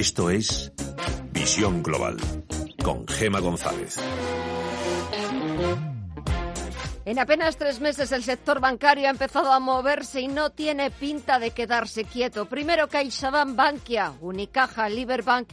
Esto es Visión Global con Gema González. En apenas tres meses el sector bancario ha empezado a moverse y no tiene pinta de quedarse quieto. Primero CaixaBank, Bankia, Unicaja, Liberbank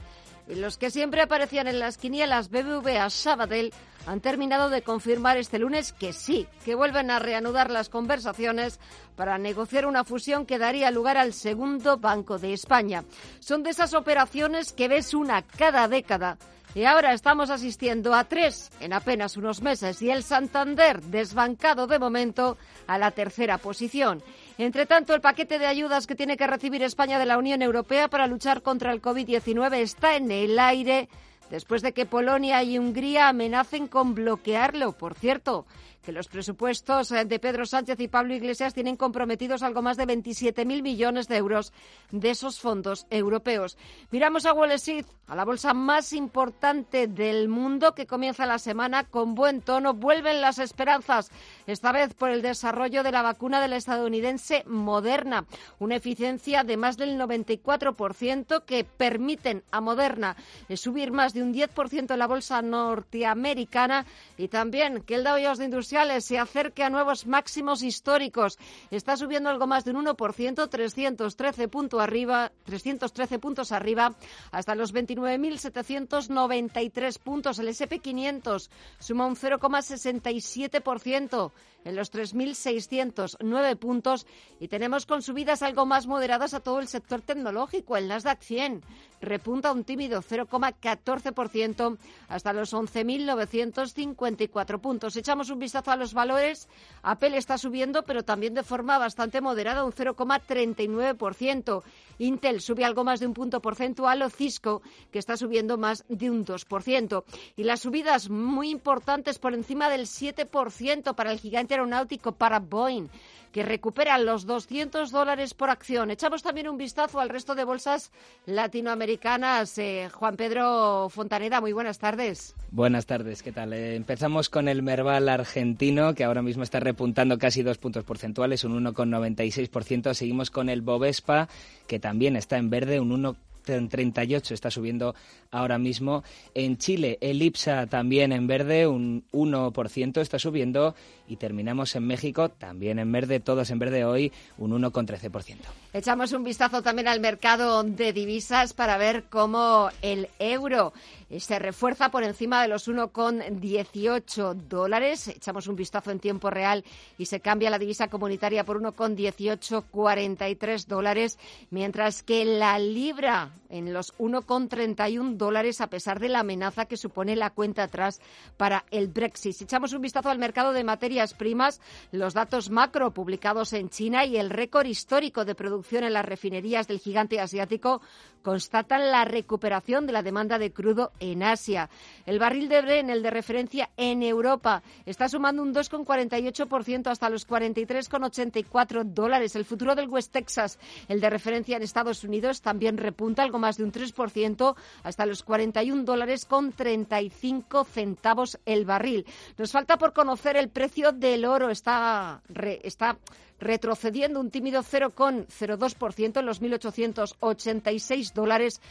y los que siempre aparecían en las quinielas BBVA, Sabadell han terminado de confirmar este lunes que sí, que vuelven a reanudar las conversaciones para negociar una fusión que daría lugar al segundo Banco de España. Son de esas operaciones que ves una cada década y ahora estamos asistiendo a tres en apenas unos meses y el Santander desbancado de momento a la tercera posición. Entre tanto, el paquete de ayudas que tiene que recibir España de la Unión Europea para luchar contra el COVID-19 está en el aire después de que Polonia y Hungría amenacen con bloquearlo. Por cierto, que los presupuestos eh, de Pedro Sánchez y Pablo Iglesias tienen comprometidos algo más de 27.000 millones de euros de esos fondos europeos. Miramos a Wall Street, a la bolsa más importante del mundo que comienza la semana con buen tono. Vuelven las esperanzas, esta vez por el desarrollo de la vacuna de la estadounidense Moderna, una eficiencia de más del 94% que permiten a Moderna subir más de un 10% en la bolsa norteamericana y también que el Dow Jones de Se acerque a nuevos máximos históricos. Está subiendo algo más de un 1%, 313, punto arriba, 313 puntos arriba, hasta los 29.793 puntos. El SP500 suma un 0,67% en los 3.609 puntos y tenemos con subidas algo más moderadas a todo el sector tecnológico. El Nasdaq 100 repunta un tímido 0,14% hasta los 11.954 puntos. Echamos un vistazo a los valores. Apple está subiendo, pero también de forma bastante moderada, un 0,39%. Intel sube algo más de un punto porcentual o Cisco, que está subiendo más de un 2%. Y las subidas muy importantes por encima del 7% para el gigante aeronáutico, para Boeing que recupera los 200 dólares por acción. Echamos también un vistazo al resto de bolsas latinoamericanas. Eh, Juan Pedro Fontaneda, muy buenas tardes. Buenas tardes, ¿qué tal? Eh, empezamos con el Merval argentino, que ahora mismo está repuntando casi dos puntos porcentuales, un 1,96%. Seguimos con el Bovespa, que también está en verde, un 1 en 38 está subiendo ahora mismo. En Chile, el IPSA también en verde, un 1% está subiendo. Y terminamos en México, también en verde, todos en verde hoy, un 1,13%. Echamos un vistazo también al mercado de divisas para ver cómo el euro se refuerza por encima de los 1,18 dólares. Echamos un vistazo en tiempo real y se cambia la divisa comunitaria por 1,1843 dólares, mientras que la libra en los 1,31 dólares a pesar de la amenaza que supone la cuenta atrás para el Brexit. Si echamos un vistazo al mercado de materias primas, los datos macro publicados en China y el récord histórico de producción en las refinerías del gigante asiático constatan la recuperación de la demanda de crudo en Asia. El barril de Bren, el de referencia en Europa, está sumando un 2,48% hasta los 43,84 dólares. El futuro del West Texas, el de referencia en Estados Unidos, también repunta algo más de un 3% hasta los 41 dólares con 35 centavos el barril. Nos falta por conocer el precio del oro. Está, está retrocediendo un tímido 0,02% en los 1.886 dólares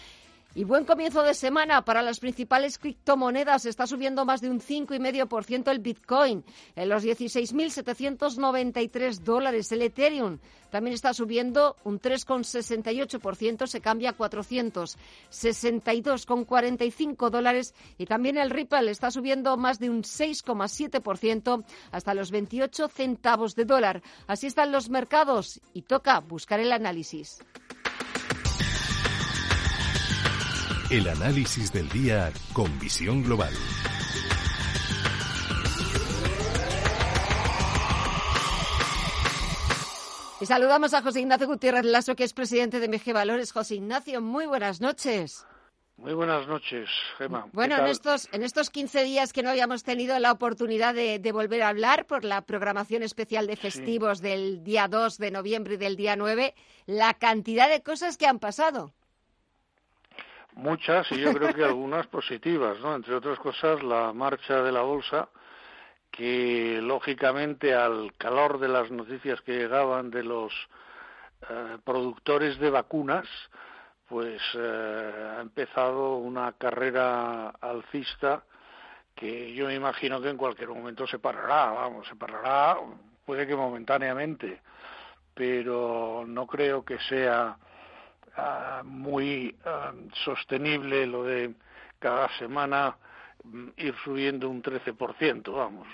y buen comienzo de semana para las principales criptomonedas. Está subiendo más de un 5,5% el Bitcoin en los 16.793 dólares. El Ethereum también está subiendo un 3,68%, se cambia a 462,45 dólares. Y también el Ripple está subiendo más de un 6,7% hasta los 28 centavos de dólar. Así están los mercados y toca buscar el análisis. El análisis del día con visión global. Y saludamos a José Ignacio Gutiérrez Lasso, que es presidente de MG Valores. José Ignacio, muy buenas noches. Muy buenas noches, Gemma. Bueno, en estos, en estos 15 días que no habíamos tenido la oportunidad de, volver a hablar por la programación especial de festivos del día 2 de noviembre y del día 9, la cantidad de cosas que han pasado. Muchas y yo creo que algunas positivas, ¿no? Entre otras cosas, la marcha de la bolsa, que lógicamente al calor de las noticias que llegaban de los eh, productores de vacunas, pues eh, ha empezado una carrera alcista que yo me imagino que en cualquier momento se parará, vamos, se parará, puede que momentáneamente, pero no creo que sea ah, muy ah, sostenible lo de cada semana mm, ir subiendo un 13%, vamos.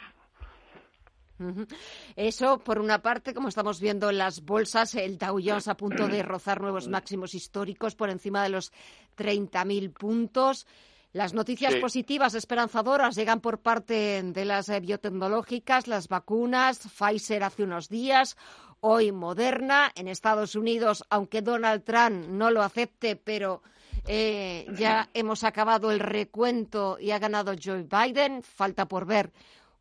Eso, por una parte, como estamos viendo en las bolsas, el Dow Jones a punto de rozar nuevos máximos históricos por encima de los 30.000 puntos. Las noticias positivas, esperanzadoras, llegan por parte de las eh, biotecnológicas, las vacunas, Pfizer hace unos días, hoy Moderna. En Estados Unidos, aunque Donald Trump no lo acepte, pero eh, ya hemos acabado el recuento y ha ganado Joe Biden. Falta por ver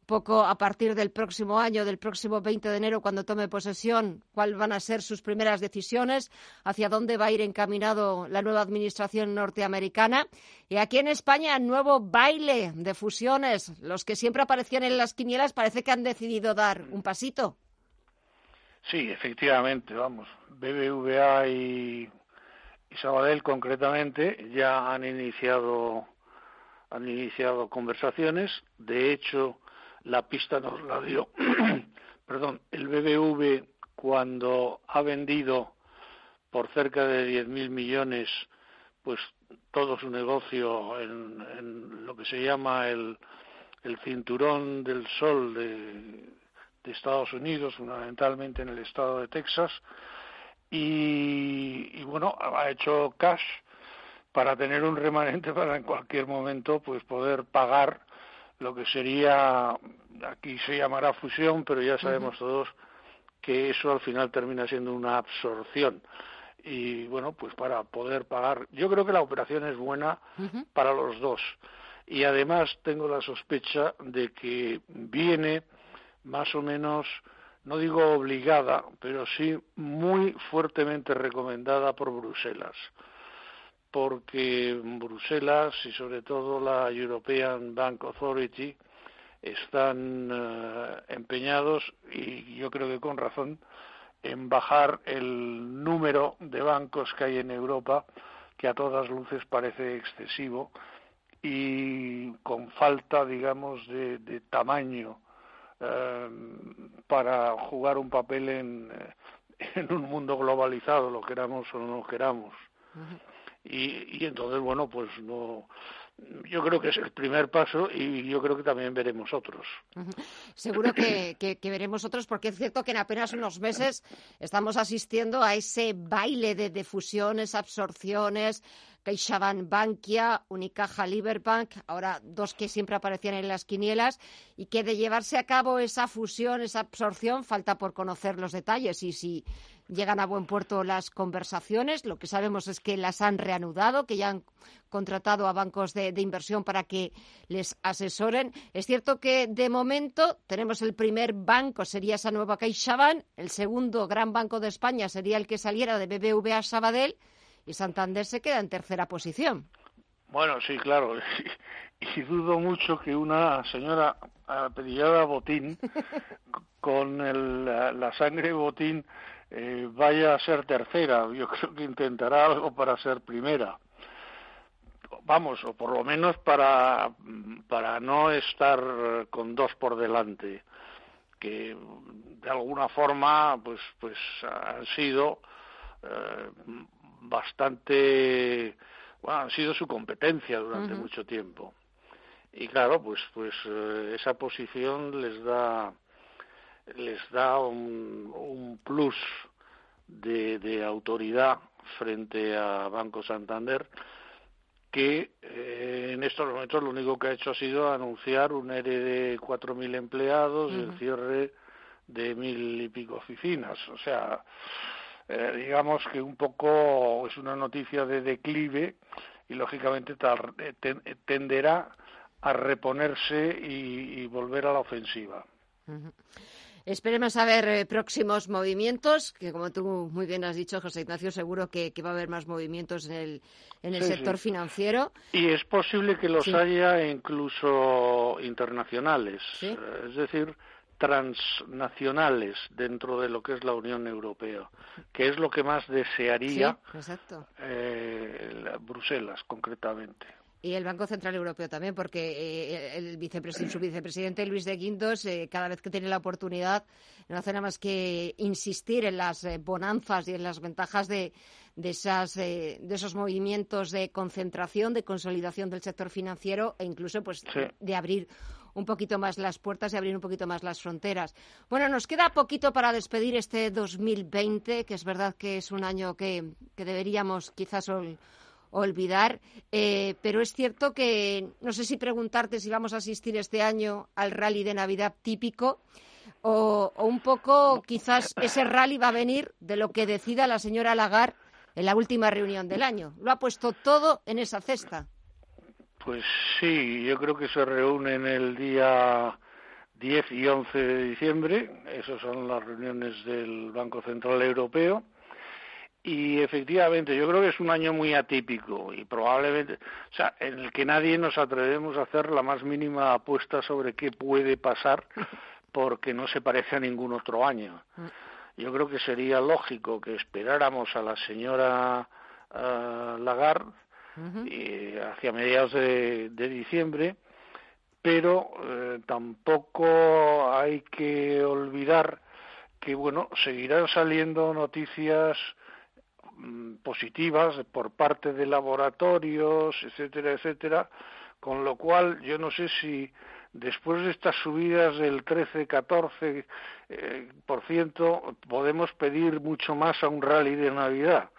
poco a partir del próximo año, del próximo 20 de enero, cuando tome posesión, cuáles van a ser sus primeras decisiones, hacia dónde va a ir encaminado la nueva administración norteamericana. Y aquí en España, nuevo baile de fusiones. Los que siempre aparecían en las quinielas parece que han decidido dar un pasito. Sí, efectivamente, vamos. BBVA y, y Sabadell concretamente ya han iniciado han iniciado conversaciones. De hecho, la pista nos la dio, perdón, el BBV cuando ha vendido por cerca de 10.000 millones, pues todo su negocio en, lo que se llama el, el cinturón del sol de, de, Estados Unidos, fundamentalmente en el estado de Texas, y, y bueno, ha hecho cash para tener un remanente para en cualquier momento pues poder pagar lo que sería, aquí se llamará fusión, pero ya sabemos todos que eso al final termina siendo una absorción. Y bueno, pues para poder pagar, yo creo que la operación es buena para los dos. Y además tengo la sospecha de que viene más o menos, no digo obligada, pero sí muy fuertemente recomendada por Bruselas. Porque Bruselas y sobre todo la European Bank Authority están eh, empeñados y yo creo que con razón en bajar el número de bancos que hay en Europa que a todas luces parece excesivo y con falta digamos de, tamaño para jugar un papel en, en un mundo globalizado lo queramos o no lo queramos. Y, y entonces, bueno, pues no, yo creo que es el primer paso y yo creo que también veremos otros. Seguro que, que, veremos otros porque es cierto que en apenas unos meses estamos asistiendo a ese baile de, de fusiones, absorciones, CaixaBank Bankia, Unicaja Liberbank, ahora dos que siempre aparecían en las quinielas, y que de llevarse a cabo esa fusión, esa absorción, falta por conocer los detalles y si llegan a buen puerto las conversaciones. Lo que sabemos es que las han reanudado, que ya han contratado a bancos de, inversión para que les asesoren. Es cierto que de momento tenemos el primer banco, sería esa nueva CaixaBank, el segundo gran banco de España sería el que saliera de BBVA Sabadell y Santander se queda en tercera posición. Bueno, sí, claro. Y, dudo mucho que una señora apellidada Botín, con el, la, sangre Botín, eh, vaya a ser tercera. Yo creo que intentará algo para ser primera. Vamos, o por lo menos para, para no estar con dos por delante, que de alguna forma pues, pues han sido eh, bastante, bueno, han sido su competencia durante mucho tiempo. Y claro, pues, pues eh, esa posición les da, les da un, un plus de, de, autoridad frente a Banco Santander que eh, en estos momentos lo único que ha hecho ha sido anunciar un ERE de 4.000 empleados, y el cierre de mil y pico oficinas. O sea, eh, digamos que un poco es una noticia de declive y lógicamente eh, tenderá a reponerse y, volver a la ofensiva. Esperemos a ver eh, próximos movimientos, que como tú muy bien has dicho, José Ignacio, seguro que, va a haber más movimientos en el, en el sector financiero. Y es posible que los haya incluso internacionales, es decir, transnacionales dentro de lo que es la Unión Europea, que es lo que más desearía eh, Bruselas concretamente. Y el Banco Central Europeo también, porque eh, el su vicepresidente Luis de Guindos, eh, cada vez que tiene la oportunidad, no hace nada más que insistir en las bonanzas y en las ventajas de, de, esas, de esos movimientos de concentración, de consolidación del sector financiero e incluso pues, de abrir un poquito más las puertas y abrir un poquito más las fronteras. Bueno, nos queda poquito para despedir este 2020, que es verdad que es un año que, deberíamos quizás olvidar, eh, pero es cierto que no sé si preguntarte si vamos a asistir este año al rally de Navidad típico. O, o, un poco quizás ese rally va a venir de lo que decida la señora Lagarde en la última reunión del año. Lo ha puesto todo en esa cesta. Pues sí, yo creo que se reúnen el día 10 y 11 de diciembre, esas son las reuniones del Banco Central Europeo, y efectivamente yo creo que es un año muy atípico y probablemente, o sea, en el que nadie nos atrevemos a hacer la más mínima apuesta sobre qué puede pasar porque no se parece a ningún otro año. Yo creo que sería lógico que esperáramos a la señora uh, Lagarde y hacia mediados de, diciembre, pero eh, tampoco hay que olvidar que bueno seguirán saliendo noticias mm, positivas por parte de laboratorios, etcétera, etcétera, con lo cual yo no sé si después de estas subidas del 13-14 eh, por ciento podemos pedir mucho más a un rally de Navidad.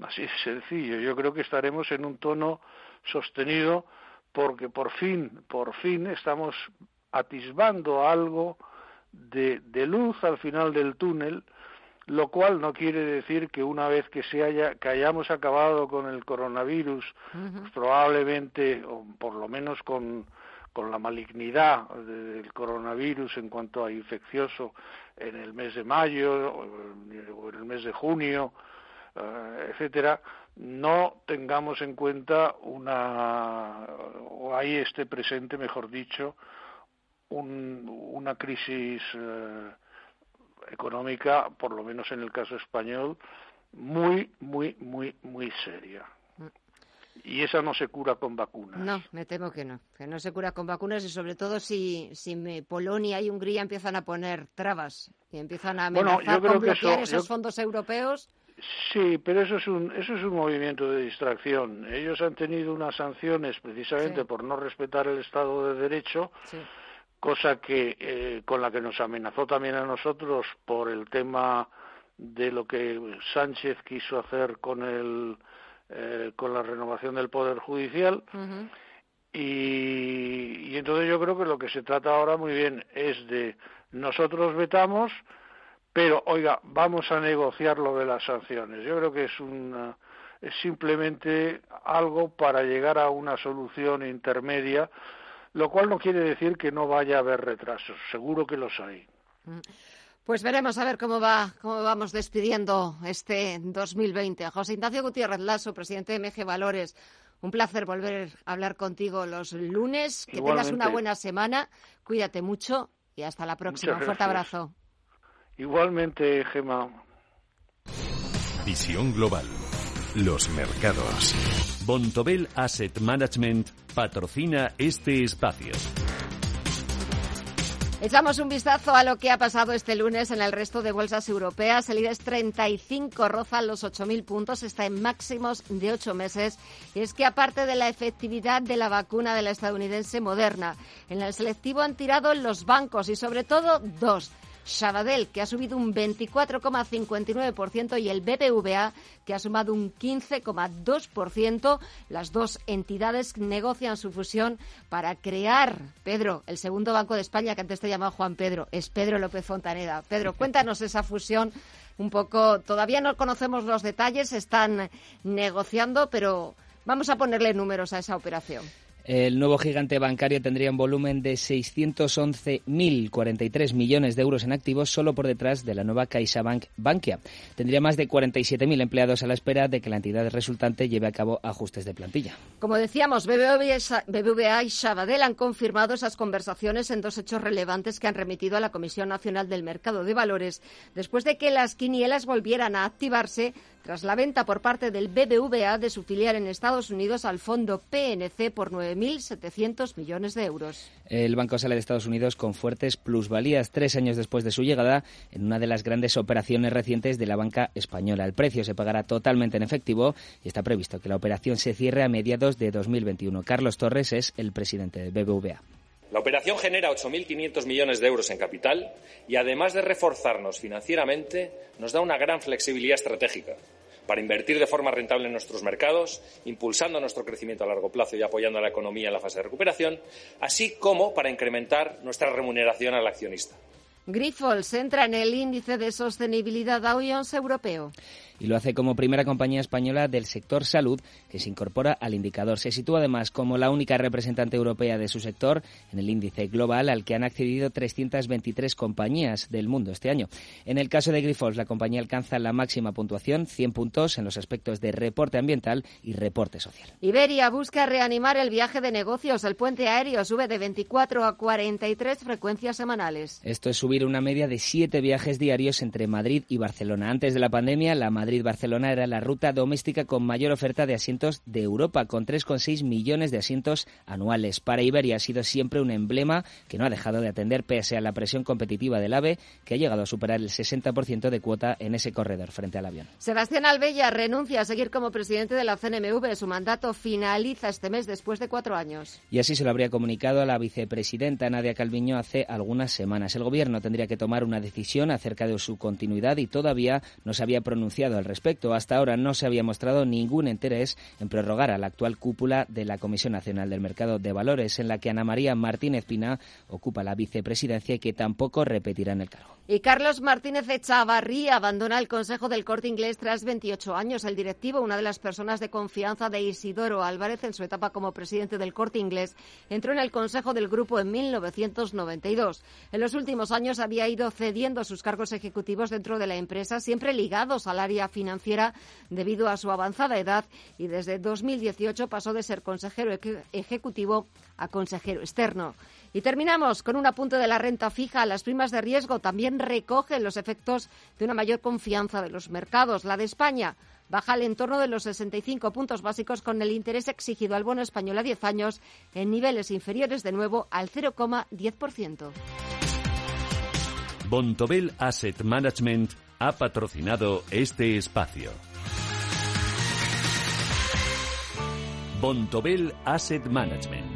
Así es sencillo. Yo creo que estaremos en un tono sostenido porque por fin, por fin estamos atisbando algo de, luz al final del túnel, lo cual no quiere decir que una vez que se haya, que hayamos acabado con el coronavirus, pues probablemente, o por lo menos con, con la malignidad del coronavirus en cuanto a infeccioso en el mes de mayo o en el mes de junio etcétera, no tengamos en cuenta una, o ahí esté presente, mejor dicho, una crisis eh, económica, por lo menos en el caso español, muy, muy, muy, muy seria. Y esa no se cura con vacunas. No, me temo que no, que no se cura con vacunas y sobre todo si, si Polonia y Hungría empiezan a poner trabas y empiezan a amenazar con bloquear esos fondos europeos. Sí, pero eso es un eso es un movimiento de distracción. Ellos han tenido unas sanciones precisamente por no respetar el Estado de Derecho, cosa que eh, con la que nos amenazó también a nosotros por el tema de lo que Sánchez quiso hacer con el eh, con la renovación del poder judicial. y, y entonces yo creo que lo que se trata ahora muy bien es de nosotros vetamos pero, oiga, vamos a negociar lo de las sanciones. Yo creo que es, es simplemente algo para llegar a una solución intermedia, lo cual no quiere decir que no vaya a haber retrasos. Seguro que los hay. Mm. Pues veremos a ver cómo va, cómo vamos despidiendo este 2020. José Ignacio Gutiérrez Lasso, presidente de MG Valores. Un placer volver a hablar contigo los lunes. Que tengas una buena semana. Cuídate mucho y hasta la próxima. Un fuerte abrazo. Igualmente, Gema. Visión global. Los mercados. Bontobel Asset Management patrocina este espacio. Echamos un vistazo a lo que ha pasado este lunes en el resto de bolsas europeas. El IBEX 35 roza los 8.000 puntos, está en máximos de ocho meses. Y es que aparte de la efectividad de la vacuna de la estadounidense Moderna, en el selectivo han tirado los bancos y sobre todo dos Sabadell, que ha subido un 24,59%, y el BBVA, que ha sumado un 15,2%. Las dos entidades negocian su fusión para crear, Pedro, el segundo Banco de España, que antes te llamaba Juan Pedro, es Pedro López Fontaneda. Pedro, cuéntanos esa fusión un poco. Todavía no conocemos los detalles, están negociando, pero vamos a ponerle números a esa operación. El nuevo gigante bancario tendría un volumen de 611.043 millones de euros en activos solo por detrás de la nueva CaixaBank Bankia. Tendría más de 47.000 empleados a la espera de que la entidad resultante lleve a cabo ajustes de plantilla. Como decíamos, BBVA y Sabadell han confirmado esas conversaciones en dos hechos relevantes que han remitido a la Comisión Nacional del Mercado de Valores después de que las quinielas volvieran a activarse tras la venta por parte del BBVA de su filial en Estados Unidos al fondo PNC por 9.700 millones de euros. El banco sale de Estados Unidos con fuertes plusvalías tres años después de su llegada en una de las grandes operaciones recientes de la banca española. El precio se pagará totalmente en efectivo y está previsto que la operación se cierre a mediados de 2021. Carlos Torres es el presidente de BBVA. La operación genera 8.500 millones de euros en capital y, además de reforzarnos financieramente, nos da una gran flexibilidad estratégica para invertir de forma rentable en nuestros mercados, impulsando nuestro crecimiento a largo plazo y apoyando a la economía en la fase de recuperación, así como para incrementar nuestra remuneración al accionista. Grifols entra en el índice de sostenibilidad Dow Jones europeo y lo hace como primera compañía española del sector salud que se incorpora al indicador. Se sitúa además como la única representante europea de su sector en el índice global al que han accedido 323 compañías del mundo este año. En el caso de Grifols, la compañía alcanza la máxima puntuación, 100 puntos en los aspectos de reporte ambiental y reporte social. Iberia busca reanimar el viaje de negocios. El puente aéreo sube de 24 a 43 frecuencias semanales. Esto es subir una media de siete viajes diarios entre Madrid y Barcelona. Antes de la pandemia, la Madrid-Barcelona era la ruta doméstica con mayor oferta de asientos de Europa, con 3,6 millones de asientos anuales. Para Iberia ha sido siempre un emblema que no ha dejado de atender pese a la presión competitiva del AVE, que ha llegado a superar el 60% de cuota en ese corredor frente al avión. Sebastián Albella renuncia a seguir como presidente de la CNMV. Su mandato finaliza este mes después de cuatro años. Y así se lo habría comunicado a la vicepresidenta Nadia Calviño hace algunas semanas. El gobierno tendría que tomar una decisión acerca de su continuidad y todavía no se había pronunciado al respecto. Hasta ahora no se había mostrado ningún interés en prorrogar a la actual cúpula de la Comisión Nacional del Mercado de Valores, en la que Ana María Martínez Pina ocupa la vicepresidencia y que tampoco repetirá en el cargo. Y Carlos Martínez Echavarrí abandona el Consejo del Corte Inglés tras 28 años. El directivo, una de las personas de confianza de Isidoro Álvarez en su etapa como presidente del Corte Inglés, entró en el Consejo del Grupo en 1992. En los últimos años había ido cediendo sus cargos ejecutivos dentro de la empresa, siempre ligados al área financiera debido a su avanzada edad y desde 2018 pasó de ser consejero ejecutivo a consejero externo. Y terminamos con un apunte de la renta fija. Las primas de riesgo también recogen los efectos de una mayor confianza de los mercados. La de España baja al entorno de los 65 puntos básicos con el interés exigido al bono español a 10 años en niveles inferiores de nuevo al 0,10%. Bontobel Asset Management ha patrocinado este espacio. Bontobel Asset Management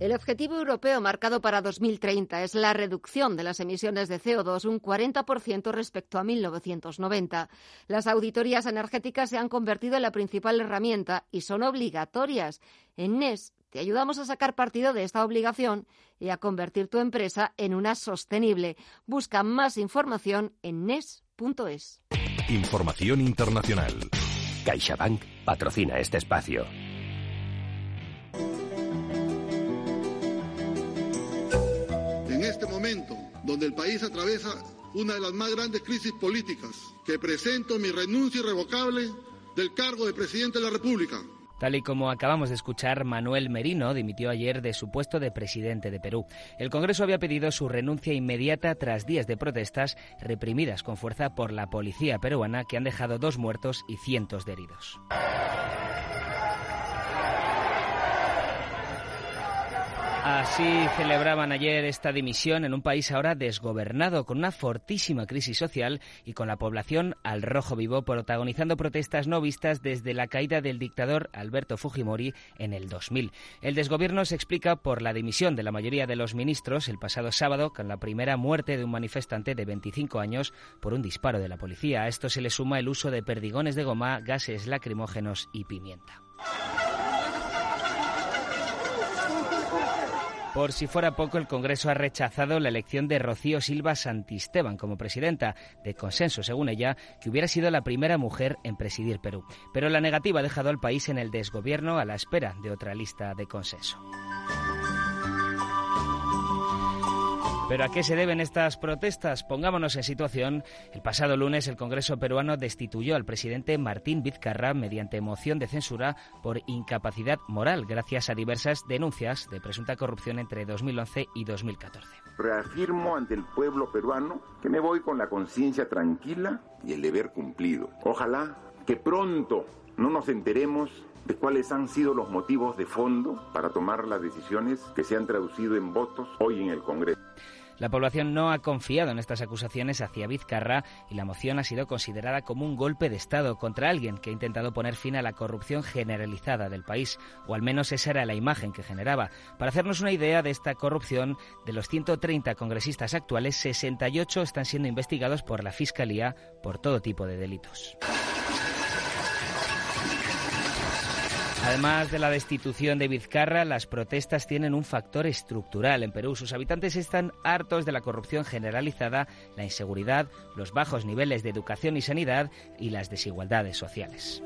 El objetivo europeo marcado para 2030 es la reducción de las emisiones de CO2 un 40% respecto a 1990. Las auditorías energéticas se han convertido en la principal herramienta y son obligatorias. En NES te ayudamos a sacar partido de esta obligación y a convertir tu empresa en una sostenible. Busca más información en NES.es. Información internacional. CaixaBank patrocina este espacio. Donde el país atraviesa una de las más grandes crisis políticas, que presento mi renuncia irrevocable del cargo de presidente de la República. Tal y como acabamos de escuchar, Manuel Merino dimitió ayer de su puesto de presidente de Perú. El Congreso había pedido su renuncia inmediata tras días de protestas reprimidas con fuerza por la policía peruana que han dejado dos muertos y cientos de heridos. Así celebraban ayer esta dimisión en un país ahora desgobernado, con una fortísima crisis social y con la población al rojo vivo, protagonizando protestas no vistas desde la caída del dictador Alberto Fujimori en el 2000. El desgobierno se explica por la dimisión de la mayoría de los ministros el pasado sábado, con la primera muerte de un manifestante de 25 años por un disparo de la policía. A esto se le suma el uso de perdigones de goma, gases lacrimógenos y pimienta. Por si fuera poco, el Congreso ha rechazado la elección de Rocío Silva Santisteban como presidenta, de consenso, según ella, que hubiera sido la primera mujer en presidir Perú. Pero la negativa ha dejado al país en el desgobierno a la espera de otra lista de consenso. ¿Pero a qué se deben estas protestas? Pongámonos en situación. El pasado lunes el Congreso peruano destituyó al presidente Martín Vizcarra mediante moción de censura por incapacidad moral gracias a diversas denuncias de presunta corrupción entre 2011 y 2014. Reafirmo ante el pueblo peruano que me voy con la conciencia tranquila y el deber cumplido. Ojalá que pronto no nos enteremos de cuáles han sido los motivos de fondo para tomar las decisiones que se han traducido en votos hoy en el Congreso. La población no ha confiado en estas acusaciones hacia Vizcarra y la moción ha sido considerada como un golpe de Estado contra alguien que ha intentado poner fin a la corrupción generalizada del país, o al menos esa era la imagen que generaba. Para hacernos una idea de esta corrupción, de los 130 congresistas actuales, 68 están siendo investigados por la Fiscalía por todo tipo de delitos. Además de la destitución de Vizcarra, las protestas tienen un factor estructural. En Perú sus habitantes están hartos de la corrupción generalizada, la inseguridad, los bajos niveles de educación y sanidad y las desigualdades sociales.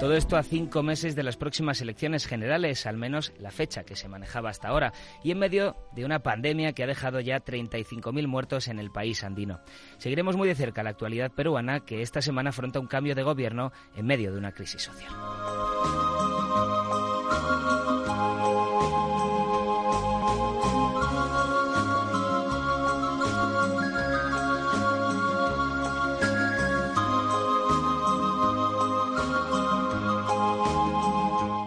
Todo esto a cinco meses de las próximas elecciones generales, al menos la fecha que se manejaba hasta ahora, y en medio de una pandemia que ha dejado ya 35.000 muertos en el país andino. Seguiremos muy de cerca la actualidad peruana, que esta semana afronta un cambio de gobierno en medio de una crisis social.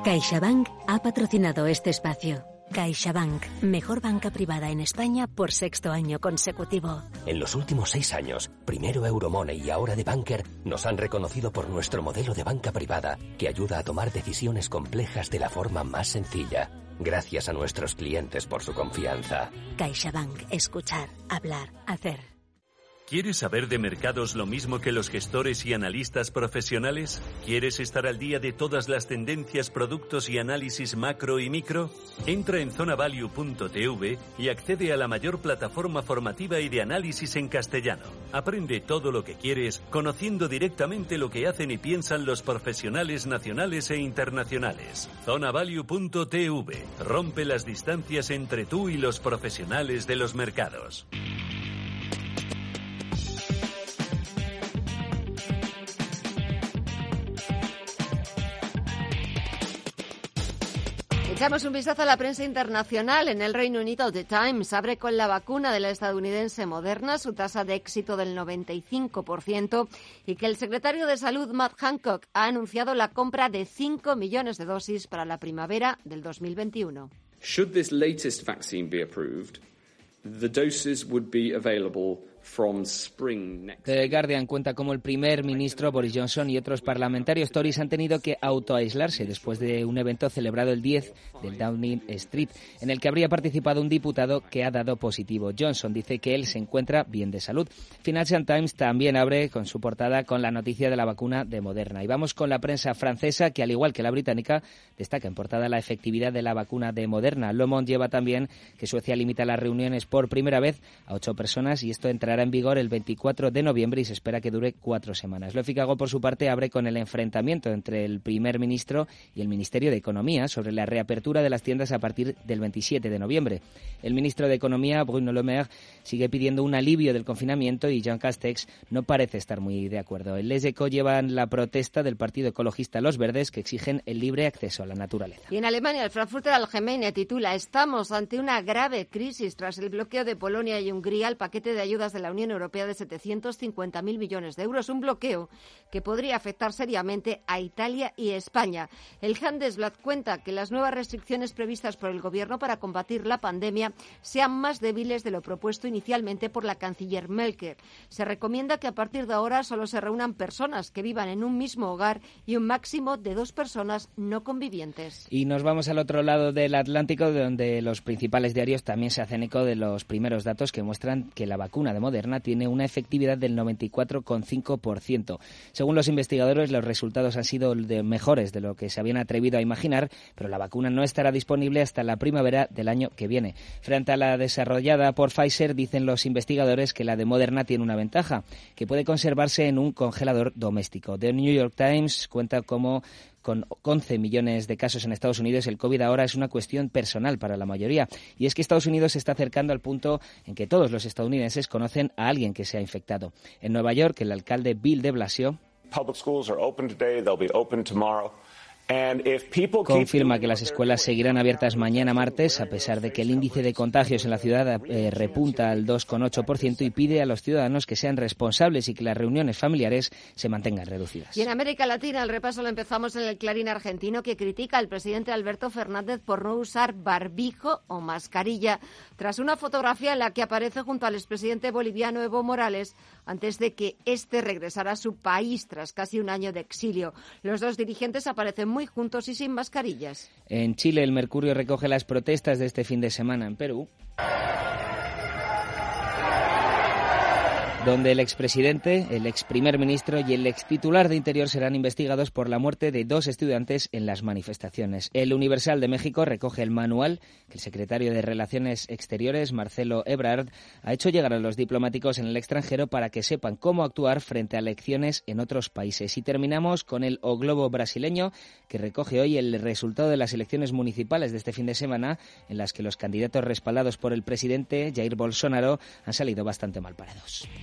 CaixaBank ha patrocinado este espacio. CaixaBank, mejor banca privada en España por sexto año consecutivo. En los últimos seis años, primero Euromoney y ahora The Banker nos han reconocido por nuestro modelo de banca privada que ayuda a tomar decisiones complejas de la forma más sencilla. Gracias a nuestros clientes por su confianza. CaixaBank, escuchar, hablar, hacer. ¿Quieres saber de mercados lo mismo que los gestores y analistas profesionales? ¿Quieres estar al día de todas las tendencias, productos y análisis macro y micro? Entra en zonavalue.tv y accede a la mayor plataforma formativa y de análisis en castellano. Aprende todo lo que quieres conociendo directamente lo que hacen y piensan los profesionales nacionales e internacionales. Zonavalue.tv rompe las distancias entre tú y los profesionales de los mercados. Echamos un vistazo a la prensa internacional. En el Reino Unido, The Times abre con la vacuna de la estadounidense Moderna su tasa de éxito del 95% y que el secretario de Salud, Matt Hancock, ha anunciado la compra de 5 millones de dosis para la primavera del 2021. Should this The Guardian cuenta cómo el primer ministro Boris Johnson y otros parlamentarios Tories han tenido que autoaislarse después de un evento celebrado el 10 del Downing Street, en el que habría participado un diputado que ha dado positivo. Johnson dice que él se encuentra bien de salud. Financial Times también abre con su portada con la noticia de la vacuna de Moderna. Y vamos con la prensa francesa, que al igual que la británica, destaca en portada la efectividad de la vacuna de Moderna. Le Monde lleva también que Suecia limita las reuniones por primera vez a ocho personas y esto entra en vigor el 24 de noviembre y se espera que dure cuatro semanas. Lo Ficago, por su parte, abre con el enfrentamiento entre el primer ministro y el Ministerio de Economía sobre la reapertura de las tiendas a partir del 27 de noviembre. El ministro de Economía, Bruno Le Maire, sigue pidiendo un alivio del confinamiento y Jean Castex no parece estar muy de acuerdo. El Les Eco llevan la protesta del Partido Ecologista Los Verdes que exigen el libre acceso a la naturaleza. Y en Alemania, el Frankfurter Allgemeine titula Estamos ante una grave crisis tras el bloqueo de Polonia y Hungría. El paquete de ayudas de la Unión Europea de 750.000 millones de euros, un bloqueo que podría afectar seriamente a Italia y España. El Handelsblatt cuenta que las nuevas restricciones previstas por el Gobierno para combatir la pandemia sean más débiles de lo propuesto inicialmente por la canciller Merkel. Se recomienda que a partir de ahora solo se reúnan personas que vivan en un mismo hogar y un máximo de dos personas no convivientes. Y nos vamos al otro lado del Atlántico, donde los principales diarios también se hacen eco de los primeros datos que muestran que la vacuna de Moderna tiene una efectividad del 94,5%. Según los investigadores, los resultados han sido de mejores de lo que se habían atrevido a imaginar, pero la vacuna no estará disponible hasta la primavera del año que viene. Frente a la desarrollada por Pfizer, dicen los investigadores que la de Moderna tiene una ventaja, que puede conservarse en un congelador doméstico. The New York Times cuenta cómo con 11 millones de casos en Estados Unidos, el COVID ahora es una cuestión personal para la mayoría. Y es que Estados Unidos se está acercando al punto en que todos los estadounidenses conocen a alguien que se ha infectado. En Nueva York, el alcalde Bill de Blasio confirma que las escuelas seguirán abiertas mañana martes, a pesar de que el índice de contagios en la ciudad eh, repunta al 2,8% y pide a los ciudadanos que sean responsables y que las reuniones familiares se mantengan reducidas. Y en América Latina, el repaso lo empezamos en el Clarín argentino, que critica al presidente Alberto Fernández por no usar barbijo o mascarilla, tras una fotografía en la que aparece junto al expresidente boliviano Evo Morales antes de que éste regresara a su país tras casi un año de exilio. Los dos dirigentes aparecen muy juntos y sin mascarillas. En Chile, el Mercurio recoge las protestas de este fin de semana. En Perú. Donde el expresidente, el ex primer ministro y el ex titular de Interior serán investigados por la muerte de dos estudiantes en las manifestaciones. El Universal de México recoge el manual que el secretario de Relaciones Exteriores, Marcelo Ebrard, ha hecho llegar a los diplomáticos en el extranjero para que sepan cómo actuar frente a elecciones en otros países. Y terminamos con el O Globo brasileño, que recoge hoy el resultado de las elecciones municipales de este fin de semana, en las que los candidatos respaldados por el presidente Jair Bolsonaro han salido bastante mal parados.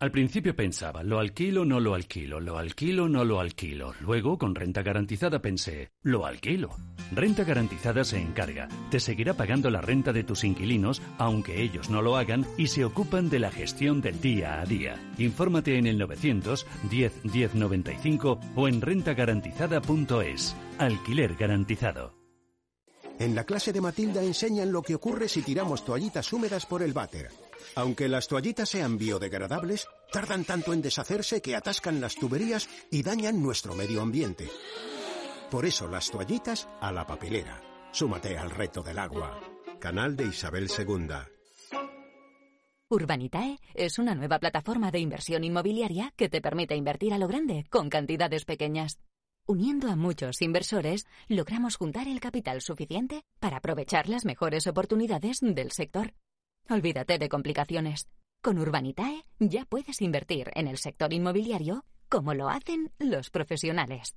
Al principio pensaba, lo alquilo, no lo alquilo, lo alquilo, no lo alquilo. Luego, con renta garantizada, pensé, lo alquilo. Renta garantizada se encarga, te seguirá pagando la renta de tus inquilinos, aunque ellos no lo hagan, y se ocupan de la gestión del día a día. Infórmate en el 900 10 10 95 o en rentagarantizada.es. Alquiler garantizado. En la clase de Matilda enseñan lo que ocurre si tiramos toallitas húmedas por el váter. Aunque las toallitas sean biodegradables, tardan tanto en deshacerse que atascan las tuberías y dañan nuestro medio ambiente. Por eso las toallitas a la papelera. Súmate al reto del agua. Canal de Isabel II. Urbanitae es una nueva plataforma de inversión inmobiliaria que te permite invertir a lo grande con cantidades pequeñas. Uniendo a muchos inversores, logramos juntar el capital suficiente para aprovechar las mejores oportunidades del sector. Olvídate de complicaciones. Con Urbanitae ya puedes invertir en el sector inmobiliario como lo hacen los profesionales.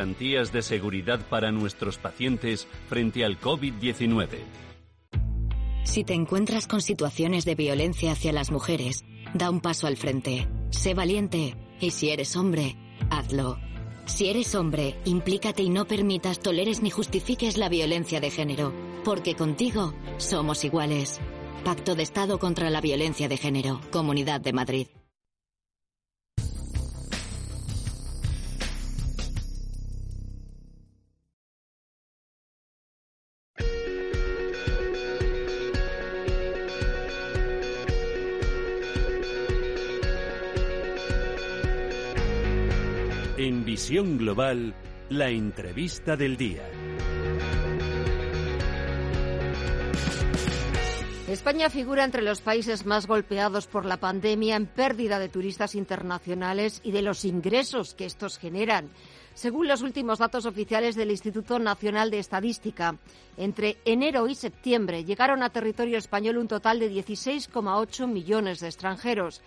garantías de seguridad para nuestros pacientes frente al COVID-19. Si te encuentras con situaciones de violencia hacia las mujeres, da un paso al frente. Sé valiente y si eres hombre, hazlo. Si eres hombre, implícate y no permitas, toleres ni justifiques la violencia de género, porque contigo somos iguales. Pacto de Estado contra la Violencia de Género, Comunidad de Madrid. Visión Global, la entrevista del día. España figura entre los países más golpeados por la pandemia en pérdida de turistas internacionales y de los ingresos que estos generan. Según los últimos datos oficiales del Instituto Nacional de Estadística, entre enero y septiembre llegaron a territorio español un total de 16,8 millones de extranjeros.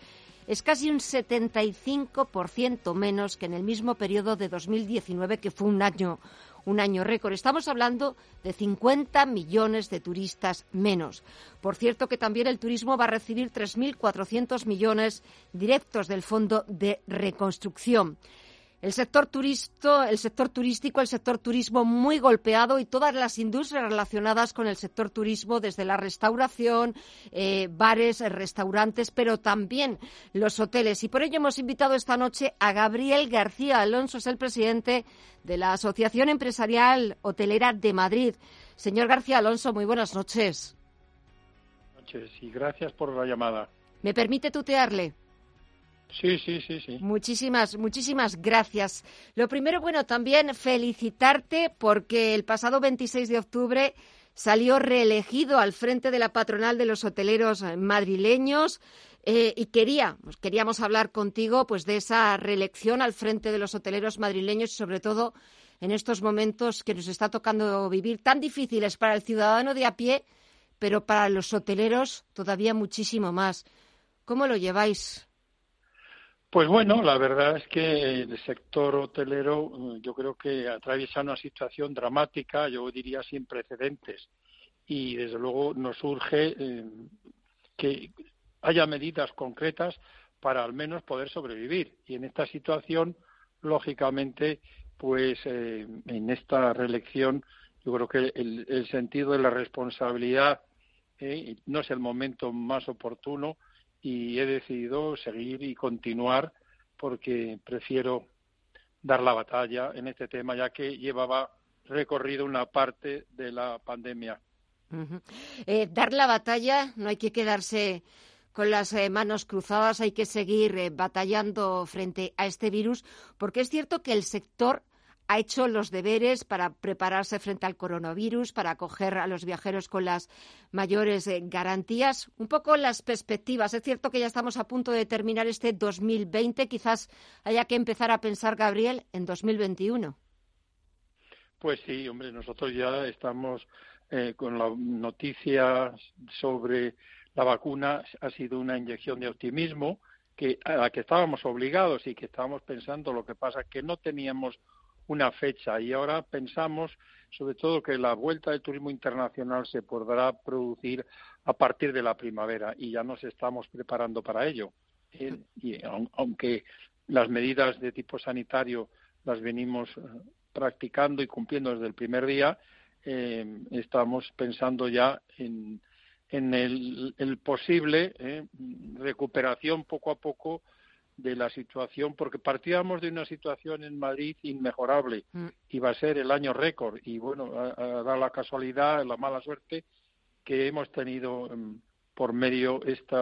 Es casi un 75% menos que en el mismo periodo de 2019, que fue un año un año récord. Estamos hablando de 50 millones de turistas menos. Por cierto que también el turismo va a recibir 3.400 millones directos del Fondo de Reconstrucción. El sector, el sector turístico, el sector turismo muy golpeado y todas las industrias relacionadas con el sector turismo, desde la restauración, eh, bares, restaurantes, pero también los hoteles. Y por ello hemos invitado esta noche a Gabriel García Alonso, es el presidente de la Asociación Empresarial Hotelera de Madrid. Señor García Alonso, muy buenas noches. Buenas noches y gracias por la llamada. ¿Me permite tutearle? Sí, sí, sí, sí. Muchísimas, muchísimas gracias. Lo primero, bueno, también felicitarte porque el pasado 26 de octubre salió reelegido al frente de la patronal de los hoteleros madrileños. Eh, y quería, pues, queríamos hablar contigo pues de esa reelección al frente de los hoteleros madrileños y sobre todo en estos momentos que nos está tocando vivir tan difíciles para el ciudadano de a pie, pero para los hoteleros todavía muchísimo más. ¿Cómo lo lleváis? Pues bueno, la verdad es que el sector hotelero eh, yo creo que atraviesa una situación dramática, yo diría sin precedentes, y desde luego nos urge eh, que haya medidas concretas para al menos poder sobrevivir. Y en esta situación, lógicamente, pues eh, en esta reelección yo creo que el, sentido de la responsabilidad no es el momento más oportuno y he decidido seguir y continuar porque prefiero dar la batalla en este tema ya que llevaba recorrido una parte de la pandemia. Eh, dar la batalla, no hay que quedarse con las eh, manos cruzadas, hay que seguir eh, batallando frente a este virus, porque es cierto que el sector ha hecho los deberes para prepararse frente al coronavirus, para acoger a los viajeros con las mayores eh, garantías. Un poco las perspectivas. Es cierto que ya estamos a punto de terminar este 2020. Quizás haya que empezar a pensar, Gabriel, en 2021. Pues sí, hombre, nosotros ya estamos eh, con la noticia sobre la vacuna. Ha sido una inyección de optimismo que a la que estábamos obligados y que estábamos pensando. Lo que pasa que no teníamos una fecha y ahora pensamos sobre todo que la vuelta del turismo internacional se podrá producir a partir de la primavera y ya nos estamos preparando para ello. Eh, y aunque las medidas de tipo sanitario las venimos eh, practicando y cumpliendo desde el primer día, eh, estamos pensando ya en, en el, el posible recuperación poco a poco de la situación, porque partíamos de una situación en Madrid inmejorable, mm. iba a ser el año récord, y bueno, da la casualidad, la mala suerte, que hemos tenido em, por medio este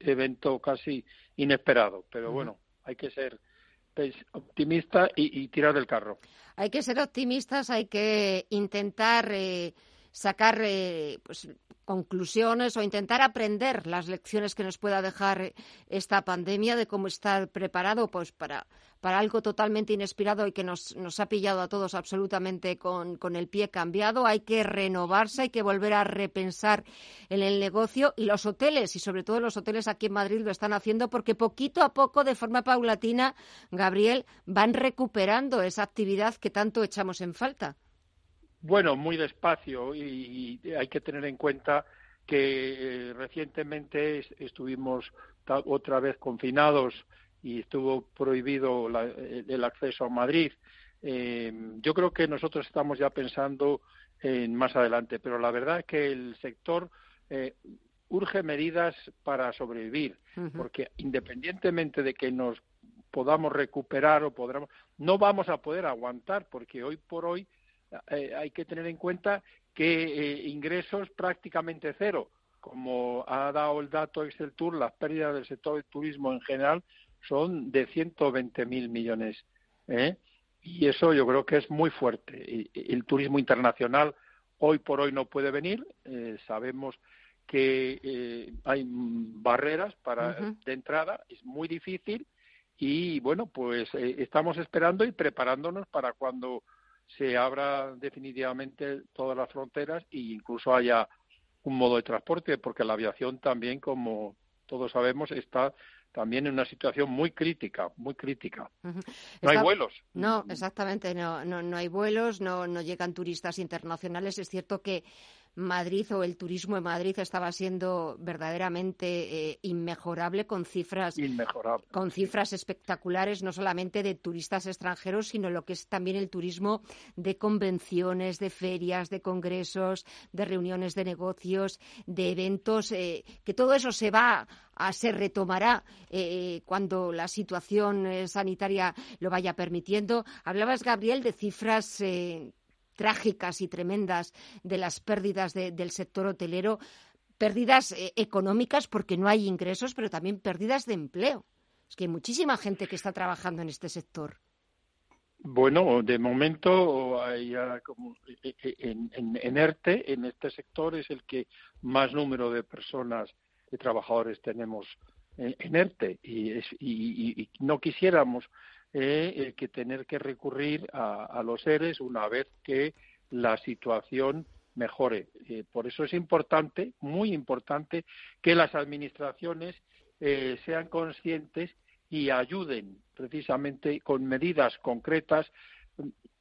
evento casi inesperado. Pero bueno, hay que ser optimista y, tirar del carro. Hay que ser optimistas, hay que intentar eh, sacar eh, pues, conclusiones o intentar aprender las lecciones que nos pueda dejar esta pandemia de cómo estar preparado pues para, para algo totalmente inesperado y que nos, nos ha pillado a todos absolutamente con, con, el pie cambiado. Hay que renovarse, hay que volver a repensar en el negocio y los hoteles, y sobre todo los hoteles aquí en Madrid lo están haciendo porque poquito a poco, de forma paulatina, Gabriel, van recuperando esa actividad que tanto echamos en falta. Bueno, muy despacio y, hay que tener en cuenta que eh, recientemente estuvimos otra vez confinados y estuvo prohibido el acceso a Madrid. Eh, yo creo que nosotros estamos ya pensando en más adelante, pero la verdad es que el sector eh, urge medidas para sobrevivir, porque independientemente de que nos podamos recuperar o podamos, no vamos a poder aguantar, porque hoy por hoy eh, hay que tener en cuenta que eh, ingresos prácticamente cero. Como ha dado el dato Excel Tour, las pérdidas del sector del turismo en general son de 120.000 millones. ¿eh? Y eso yo creo que es muy fuerte. El turismo internacional hoy por hoy no puede venir. sabemos que hay barreras para de entrada, es muy difícil y bueno, pues estamos esperando y preparándonos para cuando se abra definitivamente todas las fronteras e incluso haya un modo de transporte, porque la aviación también, como todos sabemos, está también en una situación muy crítica, muy crítica. No hay vuelos. No, exactamente, no, no, no hay vuelos, no, no llegan turistas internacionales. Es cierto que Madrid o el turismo en Madrid estaba siendo verdaderamente eh, inmejorable con cifras con cifras espectaculares no solamente de turistas extranjeros sino lo que es también el turismo de convenciones de ferias de congresos de reuniones de negocios de eventos eh, que todo eso se va a se retomará eh, cuando la situación sanitaria lo vaya permitiendo. Hablabas Gabriel de cifras trágicas y tremendas de las pérdidas del sector hotelero, pérdidas eh, económicas porque no hay ingresos, pero también pérdidas de empleo. Es que hay muchísima gente que está trabajando en este sector. Bueno, de momento como eh, eh, en, ERTE, en este sector, es el que más número de personas, de trabajadores tenemos en, ERTE y no quisiéramos eh, que tener que recurrir a, los seres una vez que la situación mejore. Eh, por eso es importante, muy importante, que las administraciones eh, sean conscientes y ayuden precisamente con medidas concretas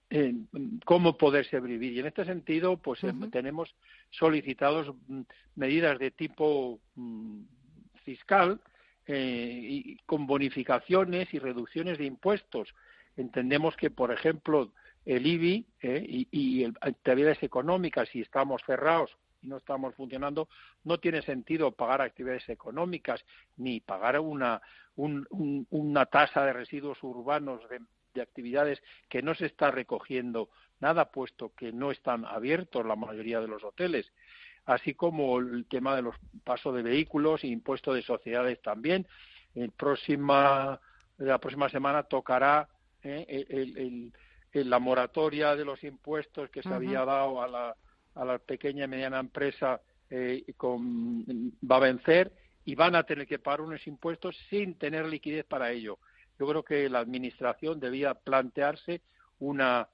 en cómo poderse vivir. Y en este sentido, pues tenemos solicitados mm, medidas de tipo mm, fiscal eh, y con bonificaciones y reducciones de impuestos. Entendemos que, por ejemplo, el IBI eh, y, actividades económicas, si estamos cerrados y no estamos funcionando, no tiene sentido pagar actividades económicas ni pagar una, una tasa de residuos urbanos de actividades que no se está recogiendo nada, puesto que no están abiertos la mayoría de los hoteles así como el tema de los pasos de vehículos e impuestos de sociedades también. El próxima, la próxima semana tocará eh, la moratoria de los impuestos que se había dado a la, a la pequeña y mediana empresa eh, con, va a vencer y van a tener que pagar unos impuestos sin tener liquidez para ello. Yo creo que la Administración debía plantearse una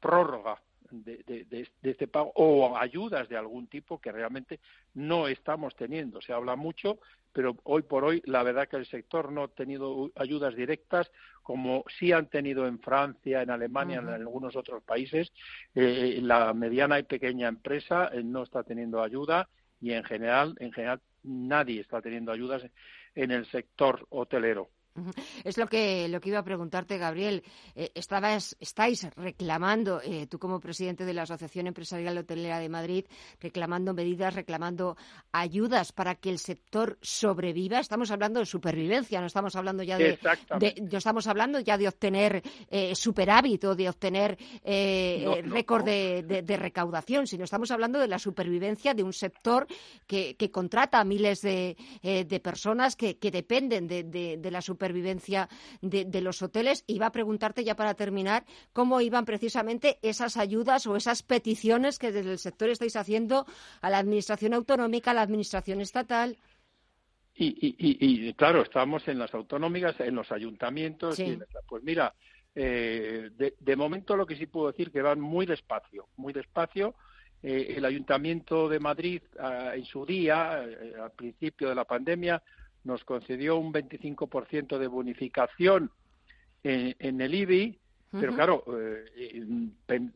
prórroga de, este pago o ayudas de algún tipo que realmente no estamos teniendo. Se habla mucho, pero hoy por hoy la verdad que el sector no ha tenido ayudas directas como sí han tenido en Francia, en Alemania, en algunos otros países. Eh, la mediana y pequeña empresa eh, no está teniendo ayuda y en general, en general nadie está teniendo ayudas en el sector hotelero. Es lo que, lo que iba a preguntarte, Gabriel. Eh, estabas, estáis reclamando, eh, tú como presidente de la Asociación Empresarial Hotelera de Madrid, reclamando medidas, reclamando ayudas para que el sector sobreviva. Estamos hablando de supervivencia, no estamos hablando ya de, no estamos hablando ya de obtener eh, superávit o de obtener eh, récord de, recaudación, sino estamos hablando de la supervivencia de un sector que, contrata a miles de, personas que, dependen de la supervivencia supervivencia de, los hoteles. Iba a preguntarte ya para terminar cómo iban precisamente esas ayudas o esas peticiones que desde el sector estáis haciendo a la Administración autonómica, a la Administración estatal. Y, claro, estamos en las autonómicas, en los ayuntamientos. pues mira, eh, de, momento lo que sí puedo decir que van muy despacio, muy despacio. Eh, el Ayuntamiento de Madrid ah, en su día, eh, al principio de la pandemia, nos concedió un 25% de bonificación en, el IBI, pero claro, eh,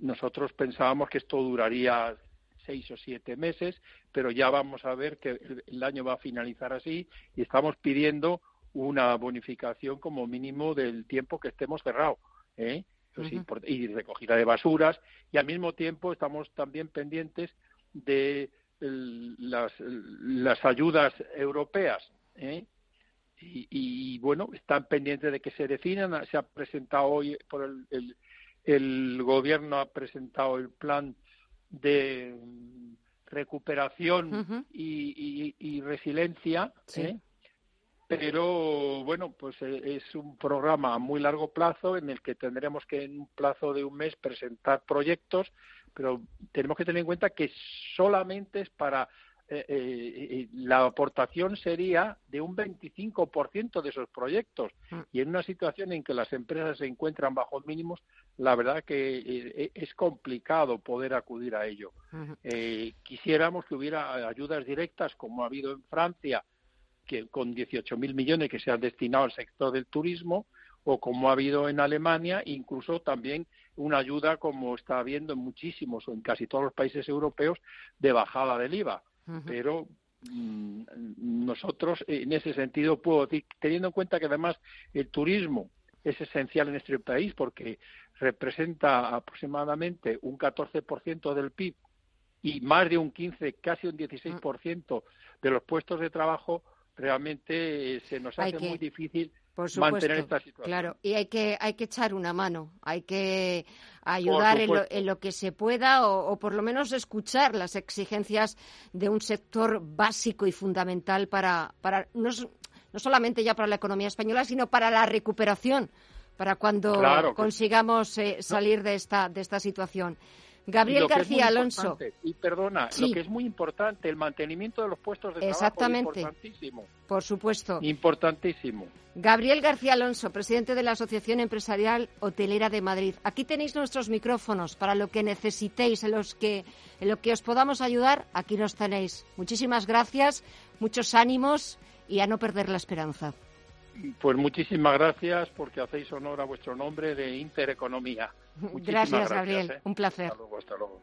nosotros pensábamos que esto duraría seis o siete meses, pero ya vamos a ver que el, año va a finalizar así y estamos pidiendo una bonificación como mínimo del tiempo que estemos cerrados. ¿eh? Pues y recogida de basuras y al mismo tiempo estamos también pendientes de las, las ayudas europeas ¿eh? Y, bueno, están pendientes de que se definan. Se ha presentado hoy, por el, el, gobierno ha presentado el plan de recuperación y, resiliencia, ¿eh? pero bueno, pues eh, es un programa a muy largo plazo en el que tendremos que en un plazo de un mes presentar proyectos, pero tenemos que tener en cuenta que solamente es para eh, eh, la aportación sería de un 25% de esos proyectos. Mm. Y en una situación en que las empresas se encuentran bajo mínimos, la verdad que eh, es complicado poder acudir a ello. quisiéramos que hubiera ayudas directas, como ha habido en Francia, que con 18.000 millones que se han destinado al sector del turismo, o como ha habido en Alemania, incluso también una ayuda como está habiendo en muchísimos o en casi todos los países europeos de bajada del IVA. Pero mm, nosotros, en ese sentido, puedo decir, teniendo en cuenta que además el turismo es esencial en este país porque representa aproximadamente un 14% del PIB y más de un 15, casi un 16% de los puestos de trabajo, realmente se nos hace muy difícil por supuesto, Claro, y hay que, hay que echar una mano, hay que ayudar en lo, que se pueda o, por lo menos escuchar las exigencias de un sector básico y fundamental para, para no, no solamente ya para la economía española, sino para la recuperación, para cuando consigamos eh, salir de esta, de esta situación. Gabriel García Alonso. Y perdona, lo que es muy importante, el mantenimiento de los puestos de Exactamente. trabajo. Importantísimo. Por supuesto. Importantísimo. Gabriel García Alonso, presidente de la Asociación Empresarial Hotelera de Madrid. Aquí tenéis nuestros micrófonos para lo que necesitéis, en, los que, en lo que os podamos ayudar, aquí nos tenéis. Muchísimas gracias, muchos ánimos y a no perder la esperanza. Pues muchísimas gracias porque hacéis honor a vuestro nombre de Intereconomía. gracias, Gabriel. ¿eh? Un placer. Hasta luego, hasta luego.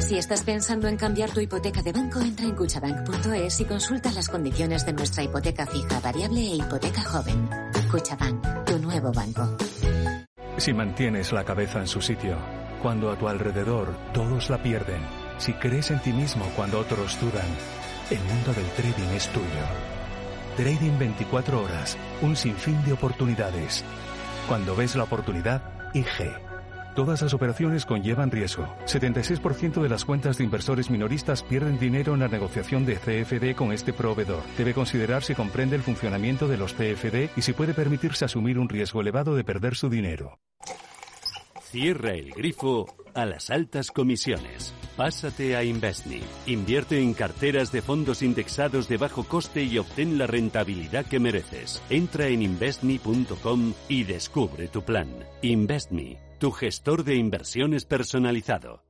Si estás pensando en cambiar tu hipoteca de banco, entra en cuchabank.es y consulta las condiciones de nuestra hipoteca fija, variable e hipoteca joven. Cuchabank, tu nuevo banco. Si mantienes la cabeza en su sitio, cuando a tu alrededor todos la pierden, si crees en ti mismo cuando otros dudan, el mundo del trading es tuyo. Trading 24 horas, un sinfín de oportunidades. Cuando ves la oportunidad, IG. Todas las operaciones conllevan riesgo. 76% de las cuentas de inversores minoristas pierden dinero en la negociación de CFD con este proveedor. Debe considerar si comprende el funcionamiento de los CFD y si puede permitirse asumir un riesgo elevado de perder su dinero. Cierra el grifo a las altas comisiones. Pásate a Investme. Invierte en carteras de fondos indexados de bajo coste y obtén la rentabilidad que mereces. Entra en investme.com y descubre tu plan. Investme tu gestor de inversiones personalizado.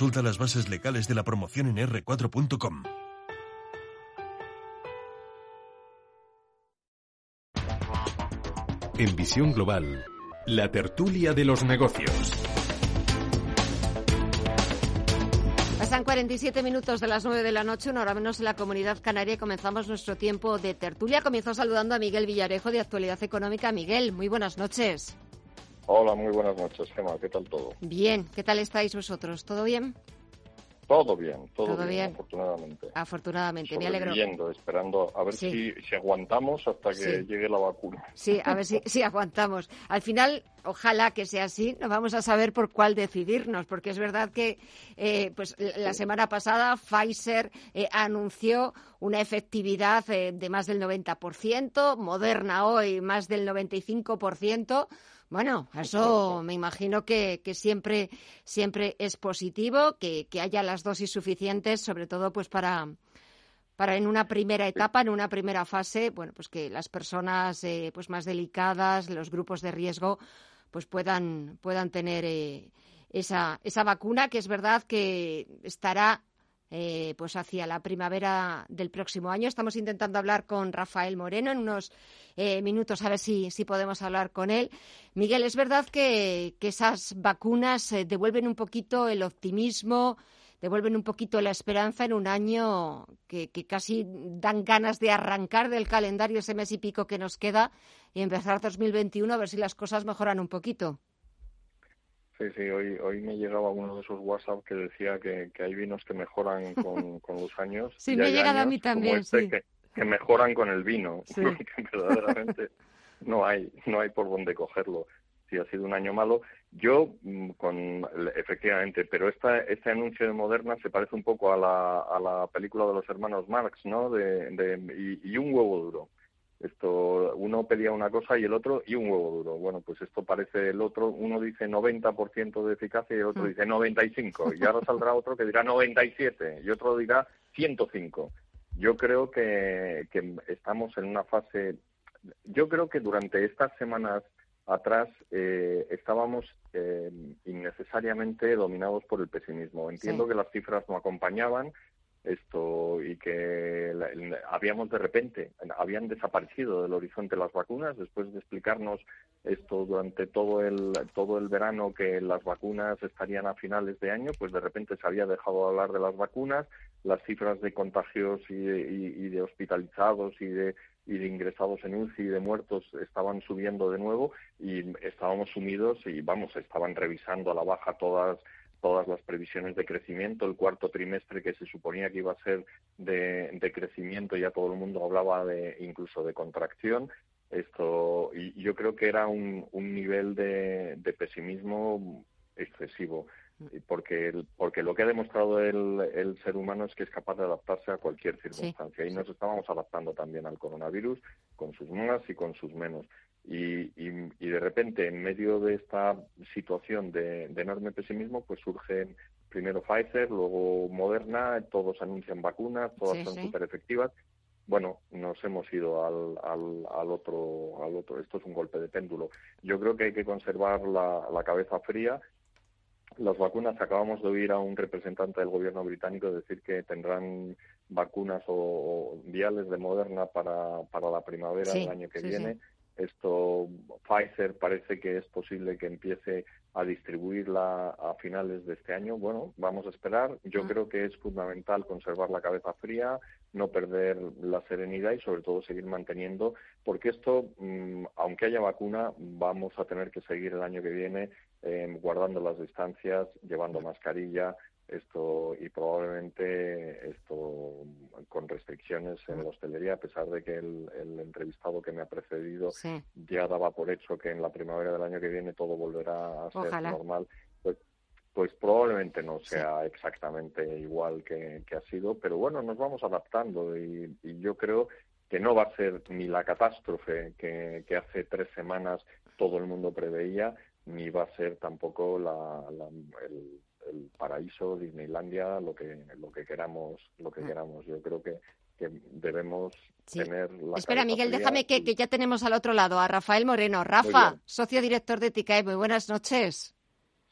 Consulta las bases legales de la promoción en r4.com. En Visión Global, la tertulia de los negocios. Pasan 47 minutos de las 9 de la noche, una hora menos en la comunidad canaria, y comenzamos nuestro tiempo de tertulia. Comienzo saludando a Miguel Villarejo de Actualidad Económica. Miguel, muy buenas noches. Hola, muy buenas noches, Gemma. ¿Qué tal todo? Bien, ¿qué tal estáis vosotros? ¿Todo bien? Todo bien, todo, bien, afortunadamente. Afortunadamente, me alegro. esperando a ver si, si, aguantamos hasta que llegue la vacuna. Sí, a ver si, si aguantamos. Al final, ojalá que sea así, nos vamos a saber por cuál decidirnos, porque es verdad que eh, pues la semana pasada Pfizer eh, anunció una efectividad eh, de más del 90%, Moderna hoy más del 95%. Bueno, eso me imagino que, siempre, siempre es positivo, que, haya las dosis suficientes, sobre todo pues para, para en una primera etapa, en una primera fase, bueno, pues que las personas eh, pues más delicadas, los grupos de riesgo, pues puedan, puedan tener eh, esa, esa vacuna, que es verdad que estará eh, pues hacia la primavera del próximo año. Estamos intentando hablar con Rafael Moreno en unos eh, minutos a ver si, si podemos hablar con él. Miguel, es verdad que, que esas vacunas eh, devuelven un poquito el optimismo, devuelven un poquito la esperanza en un año que, que, casi dan ganas de arrancar del calendario ese mes y pico que nos queda y empezar 2021 a ver si las cosas mejoran un poquito. Sí, sí, hoy, hoy me llegaba uno de esos WhatsApp que decía que, que hay vinos que mejoran con, con los años. Sí, me ha llegado a mí también, este sí. Que, que, mejoran con el vino. Sí. que verdaderamente no hay, no hay por dónde cogerlo. Si ha sido un año malo, yo, mm, con efectivamente, pero esta, este anuncio de Moderna se parece un poco a la, a la película de los hermanos Marx, ¿no? De, de y, y un huevo duro. Esto, uno pedía una cosa y el otro y un huevo duro. Bueno, pues esto parece el otro, uno dice 90% de eficacia y el otro dice 95. Y ahora saldrá otro que dirá 97 y otro dirá 105. Yo creo que, que estamos en una fase, yo creo que durante estas semanas atrás eh, estábamos eh, innecesariamente dominados por el pesimismo. Entiendo Sí. que las cifras no acompañaban esto y que la- habíamos de repente habían desaparecido del horizonte las vacunas después de explicarnos esto durante todo el todo el verano que las vacunas estarían a finales de año pues de repente se había dejado de hablar de las vacunas las cifras de contagios y de, y de hospitalizados y de y de ingresados en UCI y de muertos estaban subiendo de nuevo y estábamos sumidos y vamos estaban revisando a la baja todas todas las previsiones de crecimiento. El cuarto trimestre que se suponía que iba a ser de, de crecimiento, ya todo el mundo hablaba de incluso de contracción. Esto, y yo creo que era un, un nivel de, de pesimismo excesivo, porque, el- porque lo que ha demostrado el, el ser humano es que es capaz de adaptarse a cualquier circunstancia. Y nos estábamos adaptando también al coronavirus, con sus más y con sus menos. Y, y, y de repente, en medio de esta situación de, de enorme pesimismo, pues surgen primero Pfizer, luego Moderna, todos anuncian vacunas, todas Sí, son sí. súper efectivas. Bueno, nos hemos ido al, al, al otro, al otro. Esto es un golpe de péndulo. Yo creo que hay que conservar la, la cabeza fría. Las vacunas, acabamos de oír a un representante del gobierno británico decir que tendrán vacunas o, o viales de Moderna para, para la primavera Sí, del año que viene. Esto, Pfizer parece que es posible que empiece a distribuirla a finales de este año. Bueno, vamos a esperar. Yo creo que es fundamental conservar la cabeza fría, no perder la serenidad y sobre todo seguir manteniendo, porque esto, mm, aunque haya vacuna, vamos a tener que seguir el año que viene eh, guardando las distancias, llevando mascarilla, esto y probablemente esto con restricciones en la hostelería, a pesar de que el, el entrevistado que me ha precedido Sí. ya daba por hecho que en la primavera del año que viene todo volverá a ser normal, pues, pues probablemente no sea exactamente igual que, que ha sido, pero bueno, nos vamos adaptando y, y yo creo que no va a ser ni la catástrofe que, que hace tres semanas todo el mundo preveía, ni va a ser tampoco la, la- el, el paraíso Disneylandia lo que lo que queramos lo que queramos yo creo que, que debemos Sí. tener la Espera, Miguel, déjame que, que ya tenemos al otro lado a Rafael Moreno. Rafa, socio director de TICAE, muy buenas noches.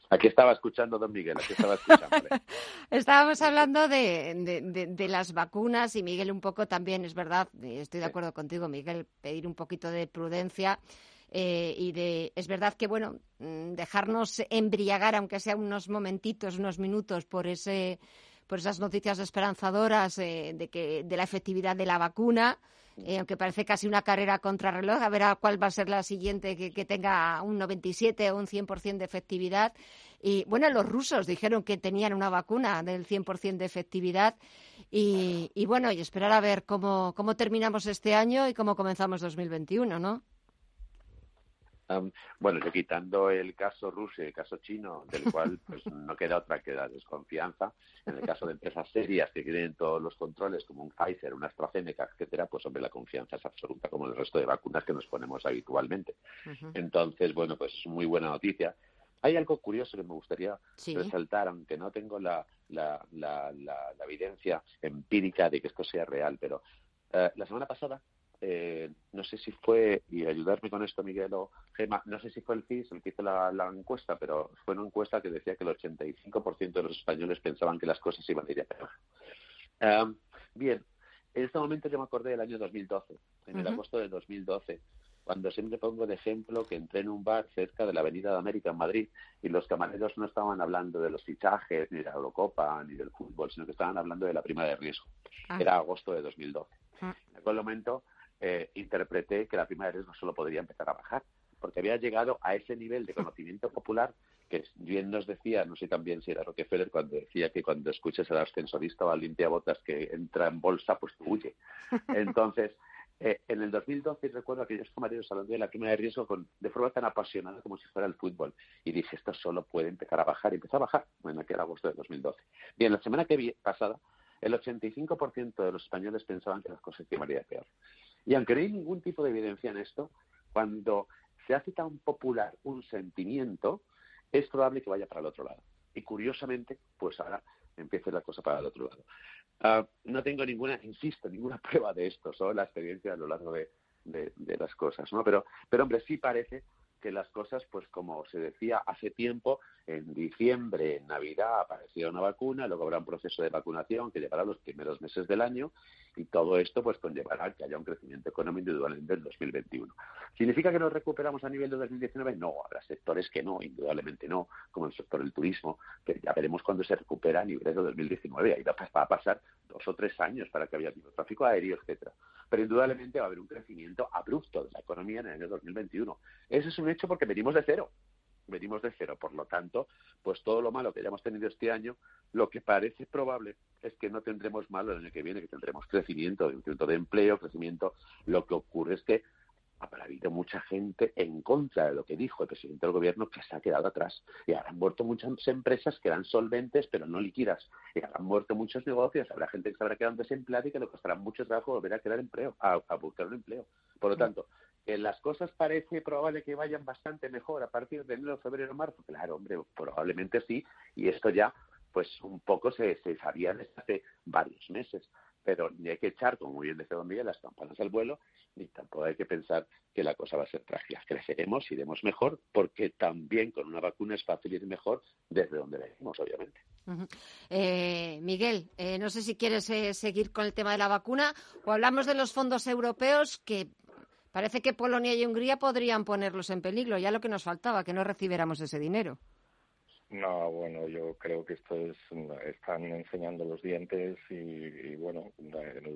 Aquí estaba escuchando, don Miguel, aquí estaba escuchando. Estábamos hablando de, de- de- de las vacunas y Miguel un poco también, es verdad, estoy de acuerdo contigo, Miguel, pedir un poquito de prudencia eh, y de, es verdad que, bueno, mm, dejarnos embriagar, aunque sea unos momentitos, unos minutos, por ese por esas noticias esperanzadoras eh, de que de la efectividad de la vacuna, eh, aunque parece casi una carrera contrarreloj, a ver cuál va a ser la siguiente que, que tenga un 97 o un 100% de efectividad. Y bueno, los rusos dijeron que tenían una vacuna del 100% de efectividad. Y, y bueno, y esperar a ver cómo, cómo terminamos este año y cómo comenzamos 2021, ¿no? Am, bueno, yo quitando el caso ruso y el caso chino, del cual pues no queda otra que la desconfianza, en el caso de empresas serias que tienen todos los controles, como un Pfizer, una AstraZeneca, etcétera, pues hombre, la confianza es absoluta, como el resto de vacunas que nos ponemos habitualmente. Entonces, bueno, pues es muy buena noticia. Hay algo curioso que me gustaría Sí. resaltar, aunque no tengo la, la, la, la- la evidencia empírica de que esto sea real, pero eh, la semana pasada eh, no sé si fue, y ayudarme con esto Miguel o Gema, no sé si fue el CIS el que hizo la, encuesta, pero fue una encuesta que decía que el 85% de los españoles pensaban que las cosas iban a ir a peor. Eh, bien, en este momento yo me acordé del año 2012, en el agosto de 2012, cuando siempre pongo de ejemplo que entré en un bar cerca de la Avenida de América en Madrid y los camareros no estaban hablando de los fichajes, ni de la Eurocopa, ni del fútbol, sino que estaban hablando de la prima de riesgo. Ah. Era agosto de 2012. Ah. En aquel momento eh, interpreté que la prima de riesgo solo podría empezar a bajar, porque había llegado a ese nivel de conocimiento popular que bien nos decía, no sé también si era Rockefeller, cuando decía que cuando escuches al ascensorista o al limpiabotas que entra en bolsa, pues tú huye. Entonces, eh, en el 2012 recuerdo a aquellos camareros hablando de la prima de riesgo con, de forma tan apasionada como si fuera el fútbol. Y dije, esto solo puede empezar a bajar. Y empezó a bajar en aquel agosto de 2012. Bien, la semana que vi, pasada, el 85% de los españoles pensaban que las cosas iban a peor. Y aunque no hay ningún tipo de evidencia en esto, cuando se hace tan popular un sentimiento, es probable que vaya para el otro lado. Y curiosamente, pues ahora empiece la cosa para el otro lado. Ah, no tengo ninguna, insisto, ninguna prueba de esto, solo la experiencia a lo largo de, de, las cosas, ¿no? Pero, pero hombre, sí parece que las cosas, pues como se decía hace tiempo, en diciembre, en Navidad, apareció una vacuna, luego habrá un proceso de vacunación que llevará los primeros meses del año y todo esto pues conllevará que haya un crecimiento económico indudablemente en 2021. ¿Significa que nos recuperamos a nivel de 2019? No, habrá sectores que no, indudablemente no, como el sector del turismo, que ya veremos cuándo se recupera a nivel de 2019. Ahí va a pasar dos o tres años para que haya tráfico aéreo, etcétera. Pero indudablemente va a haber un crecimiento abrupto de la economía en el año 2021. Ese es un hecho porque venimos de cero venimos de cero. Por lo tanto, pues todo lo malo que hayamos tenido este año, lo que parece probable es que no tendremos malo el año que viene, que tendremos crecimiento, crecimiento de empleo, crecimiento. Lo que ocurre es que habrá habido mucha gente en contra de lo que dijo el presidente del gobierno que se ha quedado atrás. Y habrán muerto muchas empresas que eran solventes pero no liquidas. Y habrán muerto muchos negocios. Habrá gente que se habrá quedado desempleada y que le costará mucho trabajo volver a crear empleo, a, buscar un empleo. Por lo mm. tanto, que las cosas parece probable que vayan bastante mejor a partir de enero, febrero, marzo. Claro, hombre, probablemente sí. Y esto ya, pues un poco se, se sabía desde hace varios meses pero ni hay que echar, como muy bien decía Don Miguel, las campanas al vuelo, ni tampoco hay que pensar que la cosa va a ser trágica. Creceremos, iremos mejor, porque también con una vacuna es fácil ir mejor desde donde venimos, obviamente. Eh, Miguel, eh, no sé si quieres eh, seguir con el tema de la vacuna o hablamos de los fondos europeos que parece que Polonia y Hungría podrían ponerlos en peligro. Ya lo que nos faltaba, que no recibiéramos ese dinero. No, bueno, yo creo que esto es, están enseñando los dientes y, bueno,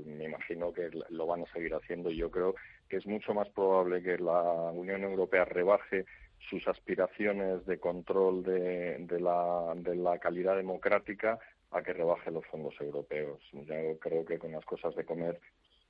me imagino que lo van a seguir haciendo y yo creo que es mucho más probable que la Unión Europea rebaje sus aspiraciones de control de, de, la, de la calidad democrática a que rebaje los fondos europeos. Yo creo que con las cosas de comer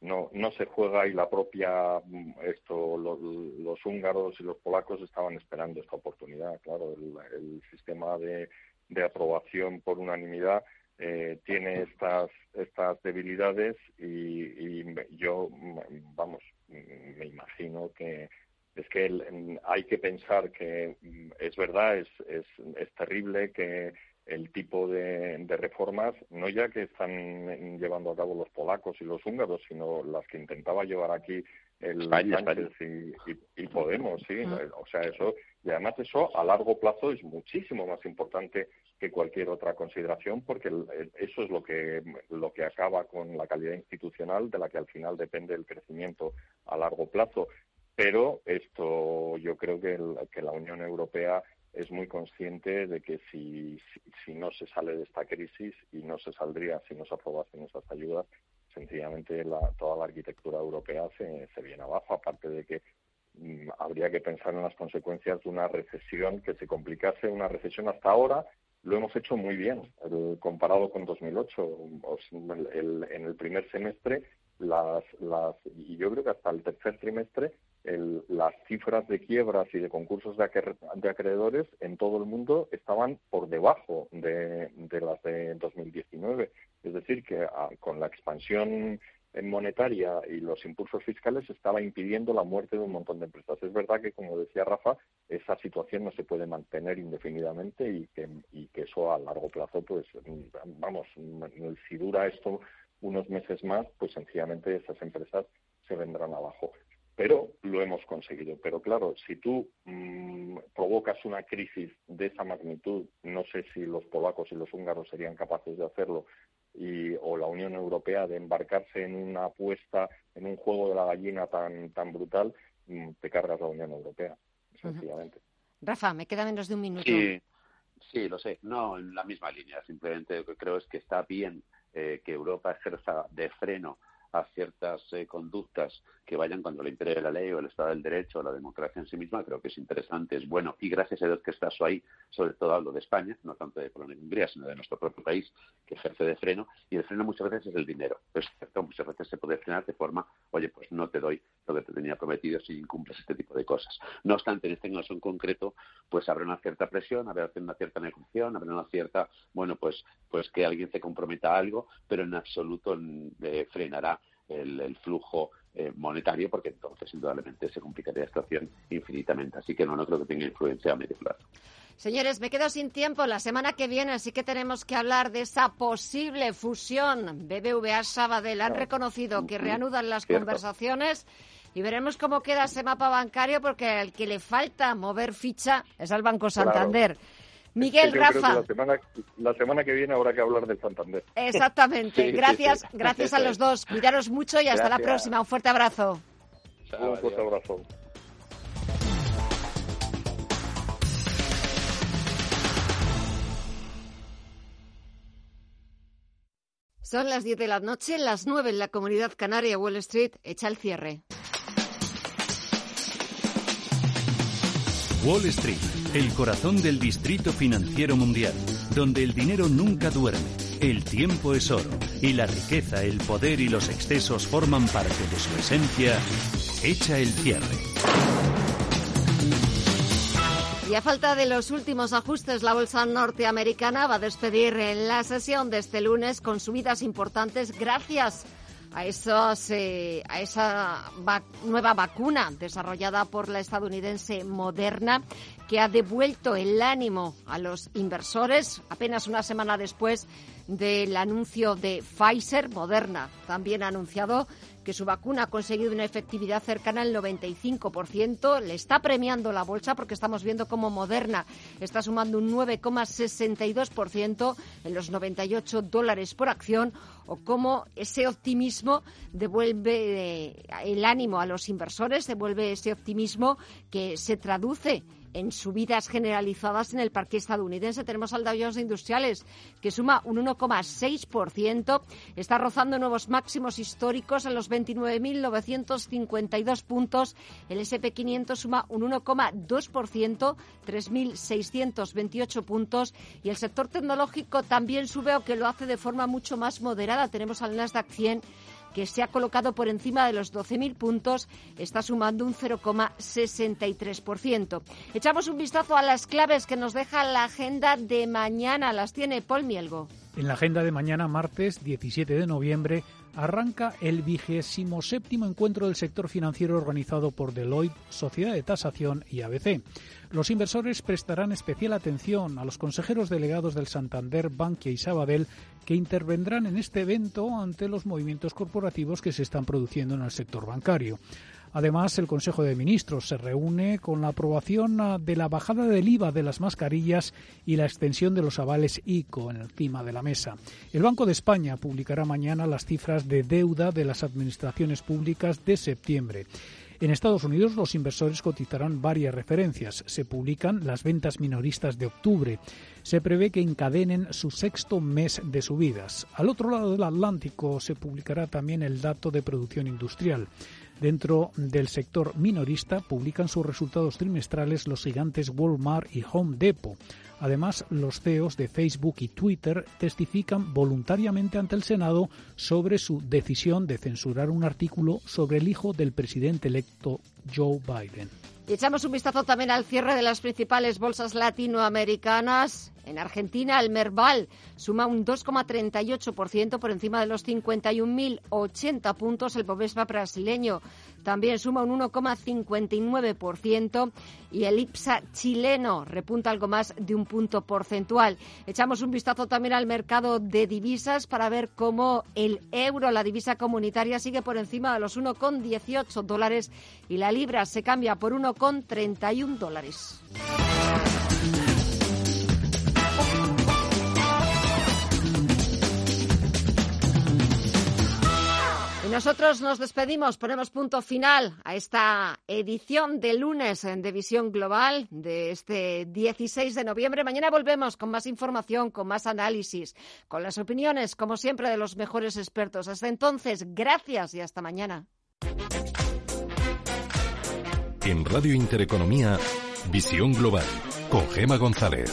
no, no se juega y la propia mm, esto los, húngaros y los polacos estaban esperando esta oportunidad claro el, sistema de, de, aprobación por unanimidad eh, tiene estas estas debilidades y, y, yo mm, vamos mm, me imagino que es que hay que pensar que es verdad es, es, es terrible que el tipo de, reformas, no ya que están llevando a cabo los polacos y los húngaros, sino las que intentaba llevar aquí el España, Y, Podemos, sí. O sea, eso, y además eso a largo plazo es muchísimo más importante que cualquier otra consideración, porque eso es lo que, lo que acaba con la calidad institucional de la que al final depende el crecimiento a largo plazo. Pero esto yo creo que, que la Unión Europea es muy consciente de que si, si, no se sale de esta crisis y no se saldría si no se aprobasen esas ayudas, sencillamente la, toda la arquitectura europea se, se viene abajo, aparte de que mm, habría que pensar en las consecuencias de una recesión que se complicase. Una recesión hasta ahora lo hemos hecho muy bien, comparado con 2008. el, en el primer semestre, las, las, y yo creo que hasta el tercer trimestre, las cifras de quiebras y de concursos de, acreedores en todo el mundo estaban por debajo de, las de 2019. Es decir, que ah, con la expansión monetaria y los impulsos fiscales estaba impidiendo la muerte de un montón de empresas. Es verdad que, como decía Rafa, esa situación no se puede mantener indefinidamente y que, y que eso a largo plazo, pues, vamos, si dura esto unos meses más, pues sencillamente esas empresas se vendrán abajo. Pero lo hemos conseguido. Pero claro, si tú mm, provocas una crisis de esa magnitud, no sé si los polacos y los húngaros serían capaces de hacerlo y, o la Unión Europea de embarcarse en una apuesta, en un juego de la gallina tan, tan brutal, mm, te cargas la Unión Europea, sencillamente. Rafa, me queda menos de un minuto. Sí, sí, lo sé. No, en la misma línea. Simplemente lo que creo es que está bien eh, que Europa ejerza de freno a ciertas eh, conductas que vayan cuando le impere la ley o el Estado del Derecho o la democracia en sí misma, creo que es interesante, es bueno. Y gracias a Dios que estás ahí, sobre todo hablo de España, no tanto de Polonia y Hungría, sino de nuestro propio país, que ejerce de freno. Y el freno muchas veces es el dinero. Es cierto, muchas veces se puede frenar de forma, oye, pues no te doy lo que te tenía prometido si incumples este tipo de cosas. No obstante, en este caso en concreto, pues habrá una cierta presión, habrá una cierta negociación, habrá una cierta, bueno, pues, pues que alguien se comprometa a algo, pero en absoluto eh, frenará el, flujo eh, monetario, porque entonces indudablemente se complicaría la situación infinitamente. Así que no, no creo que tenga influencia a medio plazo. Señores, me quedo sin tiempo. La semana que viene sí que tenemos que hablar de esa posible fusión BBVA-Sabadell. Han reconocido que reanudan las conversaciones y veremos cómo queda ese mapa bancario porque al que le falta mover ficha es al Banco Santander. Miguel, Rafa. la, semana, que viene habrá que hablar del Santander. Exactamente. gracias, gracias a los dos. Cuidaros mucho y hasta la próxima. Un fuerte abrazo. Un fuerte abrazo. Son las 10 de la noche, las 9 en la comunidad canaria Wall Street. Echa el cierre. Wall Street, el corazón del distrito financiero mundial, donde el dinero nunca duerme, el tiempo es oro y la riqueza, el poder y los excesos forman parte de su esencia, echa el cierre. Y a falta de los últimos ajustes, la bolsa norteamericana va a despedir en la sesión de este lunes con subidas importantes gracias esos, eh, a esa nueva vacuna desarrollada por la estadounidense Moderna que ha devuelto el ánimo a los inversores apenas una semana después del anuncio de Pfizer. Moderna también ha anunciado que su vacuna ha conseguido una efectividad cercana al 95%. Le está premiando la bolsa porque estamos viendo cómo Moderna está sumando un 9,62% en los 98 dólares por acción o cómo ese optimismo devuelve eh, el ánimo a los inversores, devuelve ese optimismo que se traduce en subidas generalizadas en el parque estadounidense. Tenemos al Dow Jones Industriales, que suma un 1,6%, está rozando nuevos máximos históricos en los 29.952 puntos. El SP500 suma un 1,2%, 3.628 puntos. Y el sector tecnológico también sube, aunque lo hace de forma mucho más moderada. Tenemos al Nasdaq 100 que se ha colocado por encima de los 12.000 puntos, está sumando un 0,63%. Echamos un vistazo a las claves que nos deja la agenda de mañana. Las tiene Paul Mielgo. En la agenda de mañana, martes 17 de noviembre, arranca el vigésimo séptimo encuentro del sector financiero organizado por Deloitte, Sociedad de Tasación y ABC. Los inversores prestarán especial atención a los consejeros delegados del Santander, Bankia y Sabadell que intervendrán en este evento ante los movimientos corporativos que se están produciendo en el sector bancario. Además, el Consejo de Ministros se reúne con la aprobación ah, de la bajada del IVA de las mascarillas y la extensión de los avales ICO encima de la mesa. El Banco de España publicará mañana las cifras de deuda de las administraciones públicas de septiembre. En Estados Unidos los inversores cotizarán varias referencias. Se publican las ventas minoristas de octubre. Se prevé que encadenen su sexto mes de subidas. Al otro lado del Atlántico se publicará también el dato de producción industrial. Dentro del sector minorista publican sus resultados trimestrales los gigantes Walmart y Home Depot. Además, los CEOs de Facebook y Twitter testifican voluntariamente ante el Senado sobre su decisión de censurar un artículo sobre el hijo del presidente electo Joe Biden. Echamos un vistazo también al cierre de las principales bolsas latinoamericanas. En Argentina, el Merval suma un 2,38% por encima de los 51.080 puntos. El Bovespa brasileño también suma un 1,59% y el IPSA chileno repunta algo más de un punto porcentual. Echamos un vistazo también al mercado de divisas para ver cómo el euro, la divisa comunitaria, sigue por encima de los 1,18 dólares y la libra se cambia por 1,31 dólares. Y nosotros nos despedimos, ponemos punto final a esta edición de lunes de Visión Global de este 16 de noviembre. Mañana volvemos con más información, con más análisis, con las opiniones, como siempre, de los mejores expertos. Hasta entonces, gracias y hasta mañana. En Radio Intereconomía, Visión Global, con Gema González.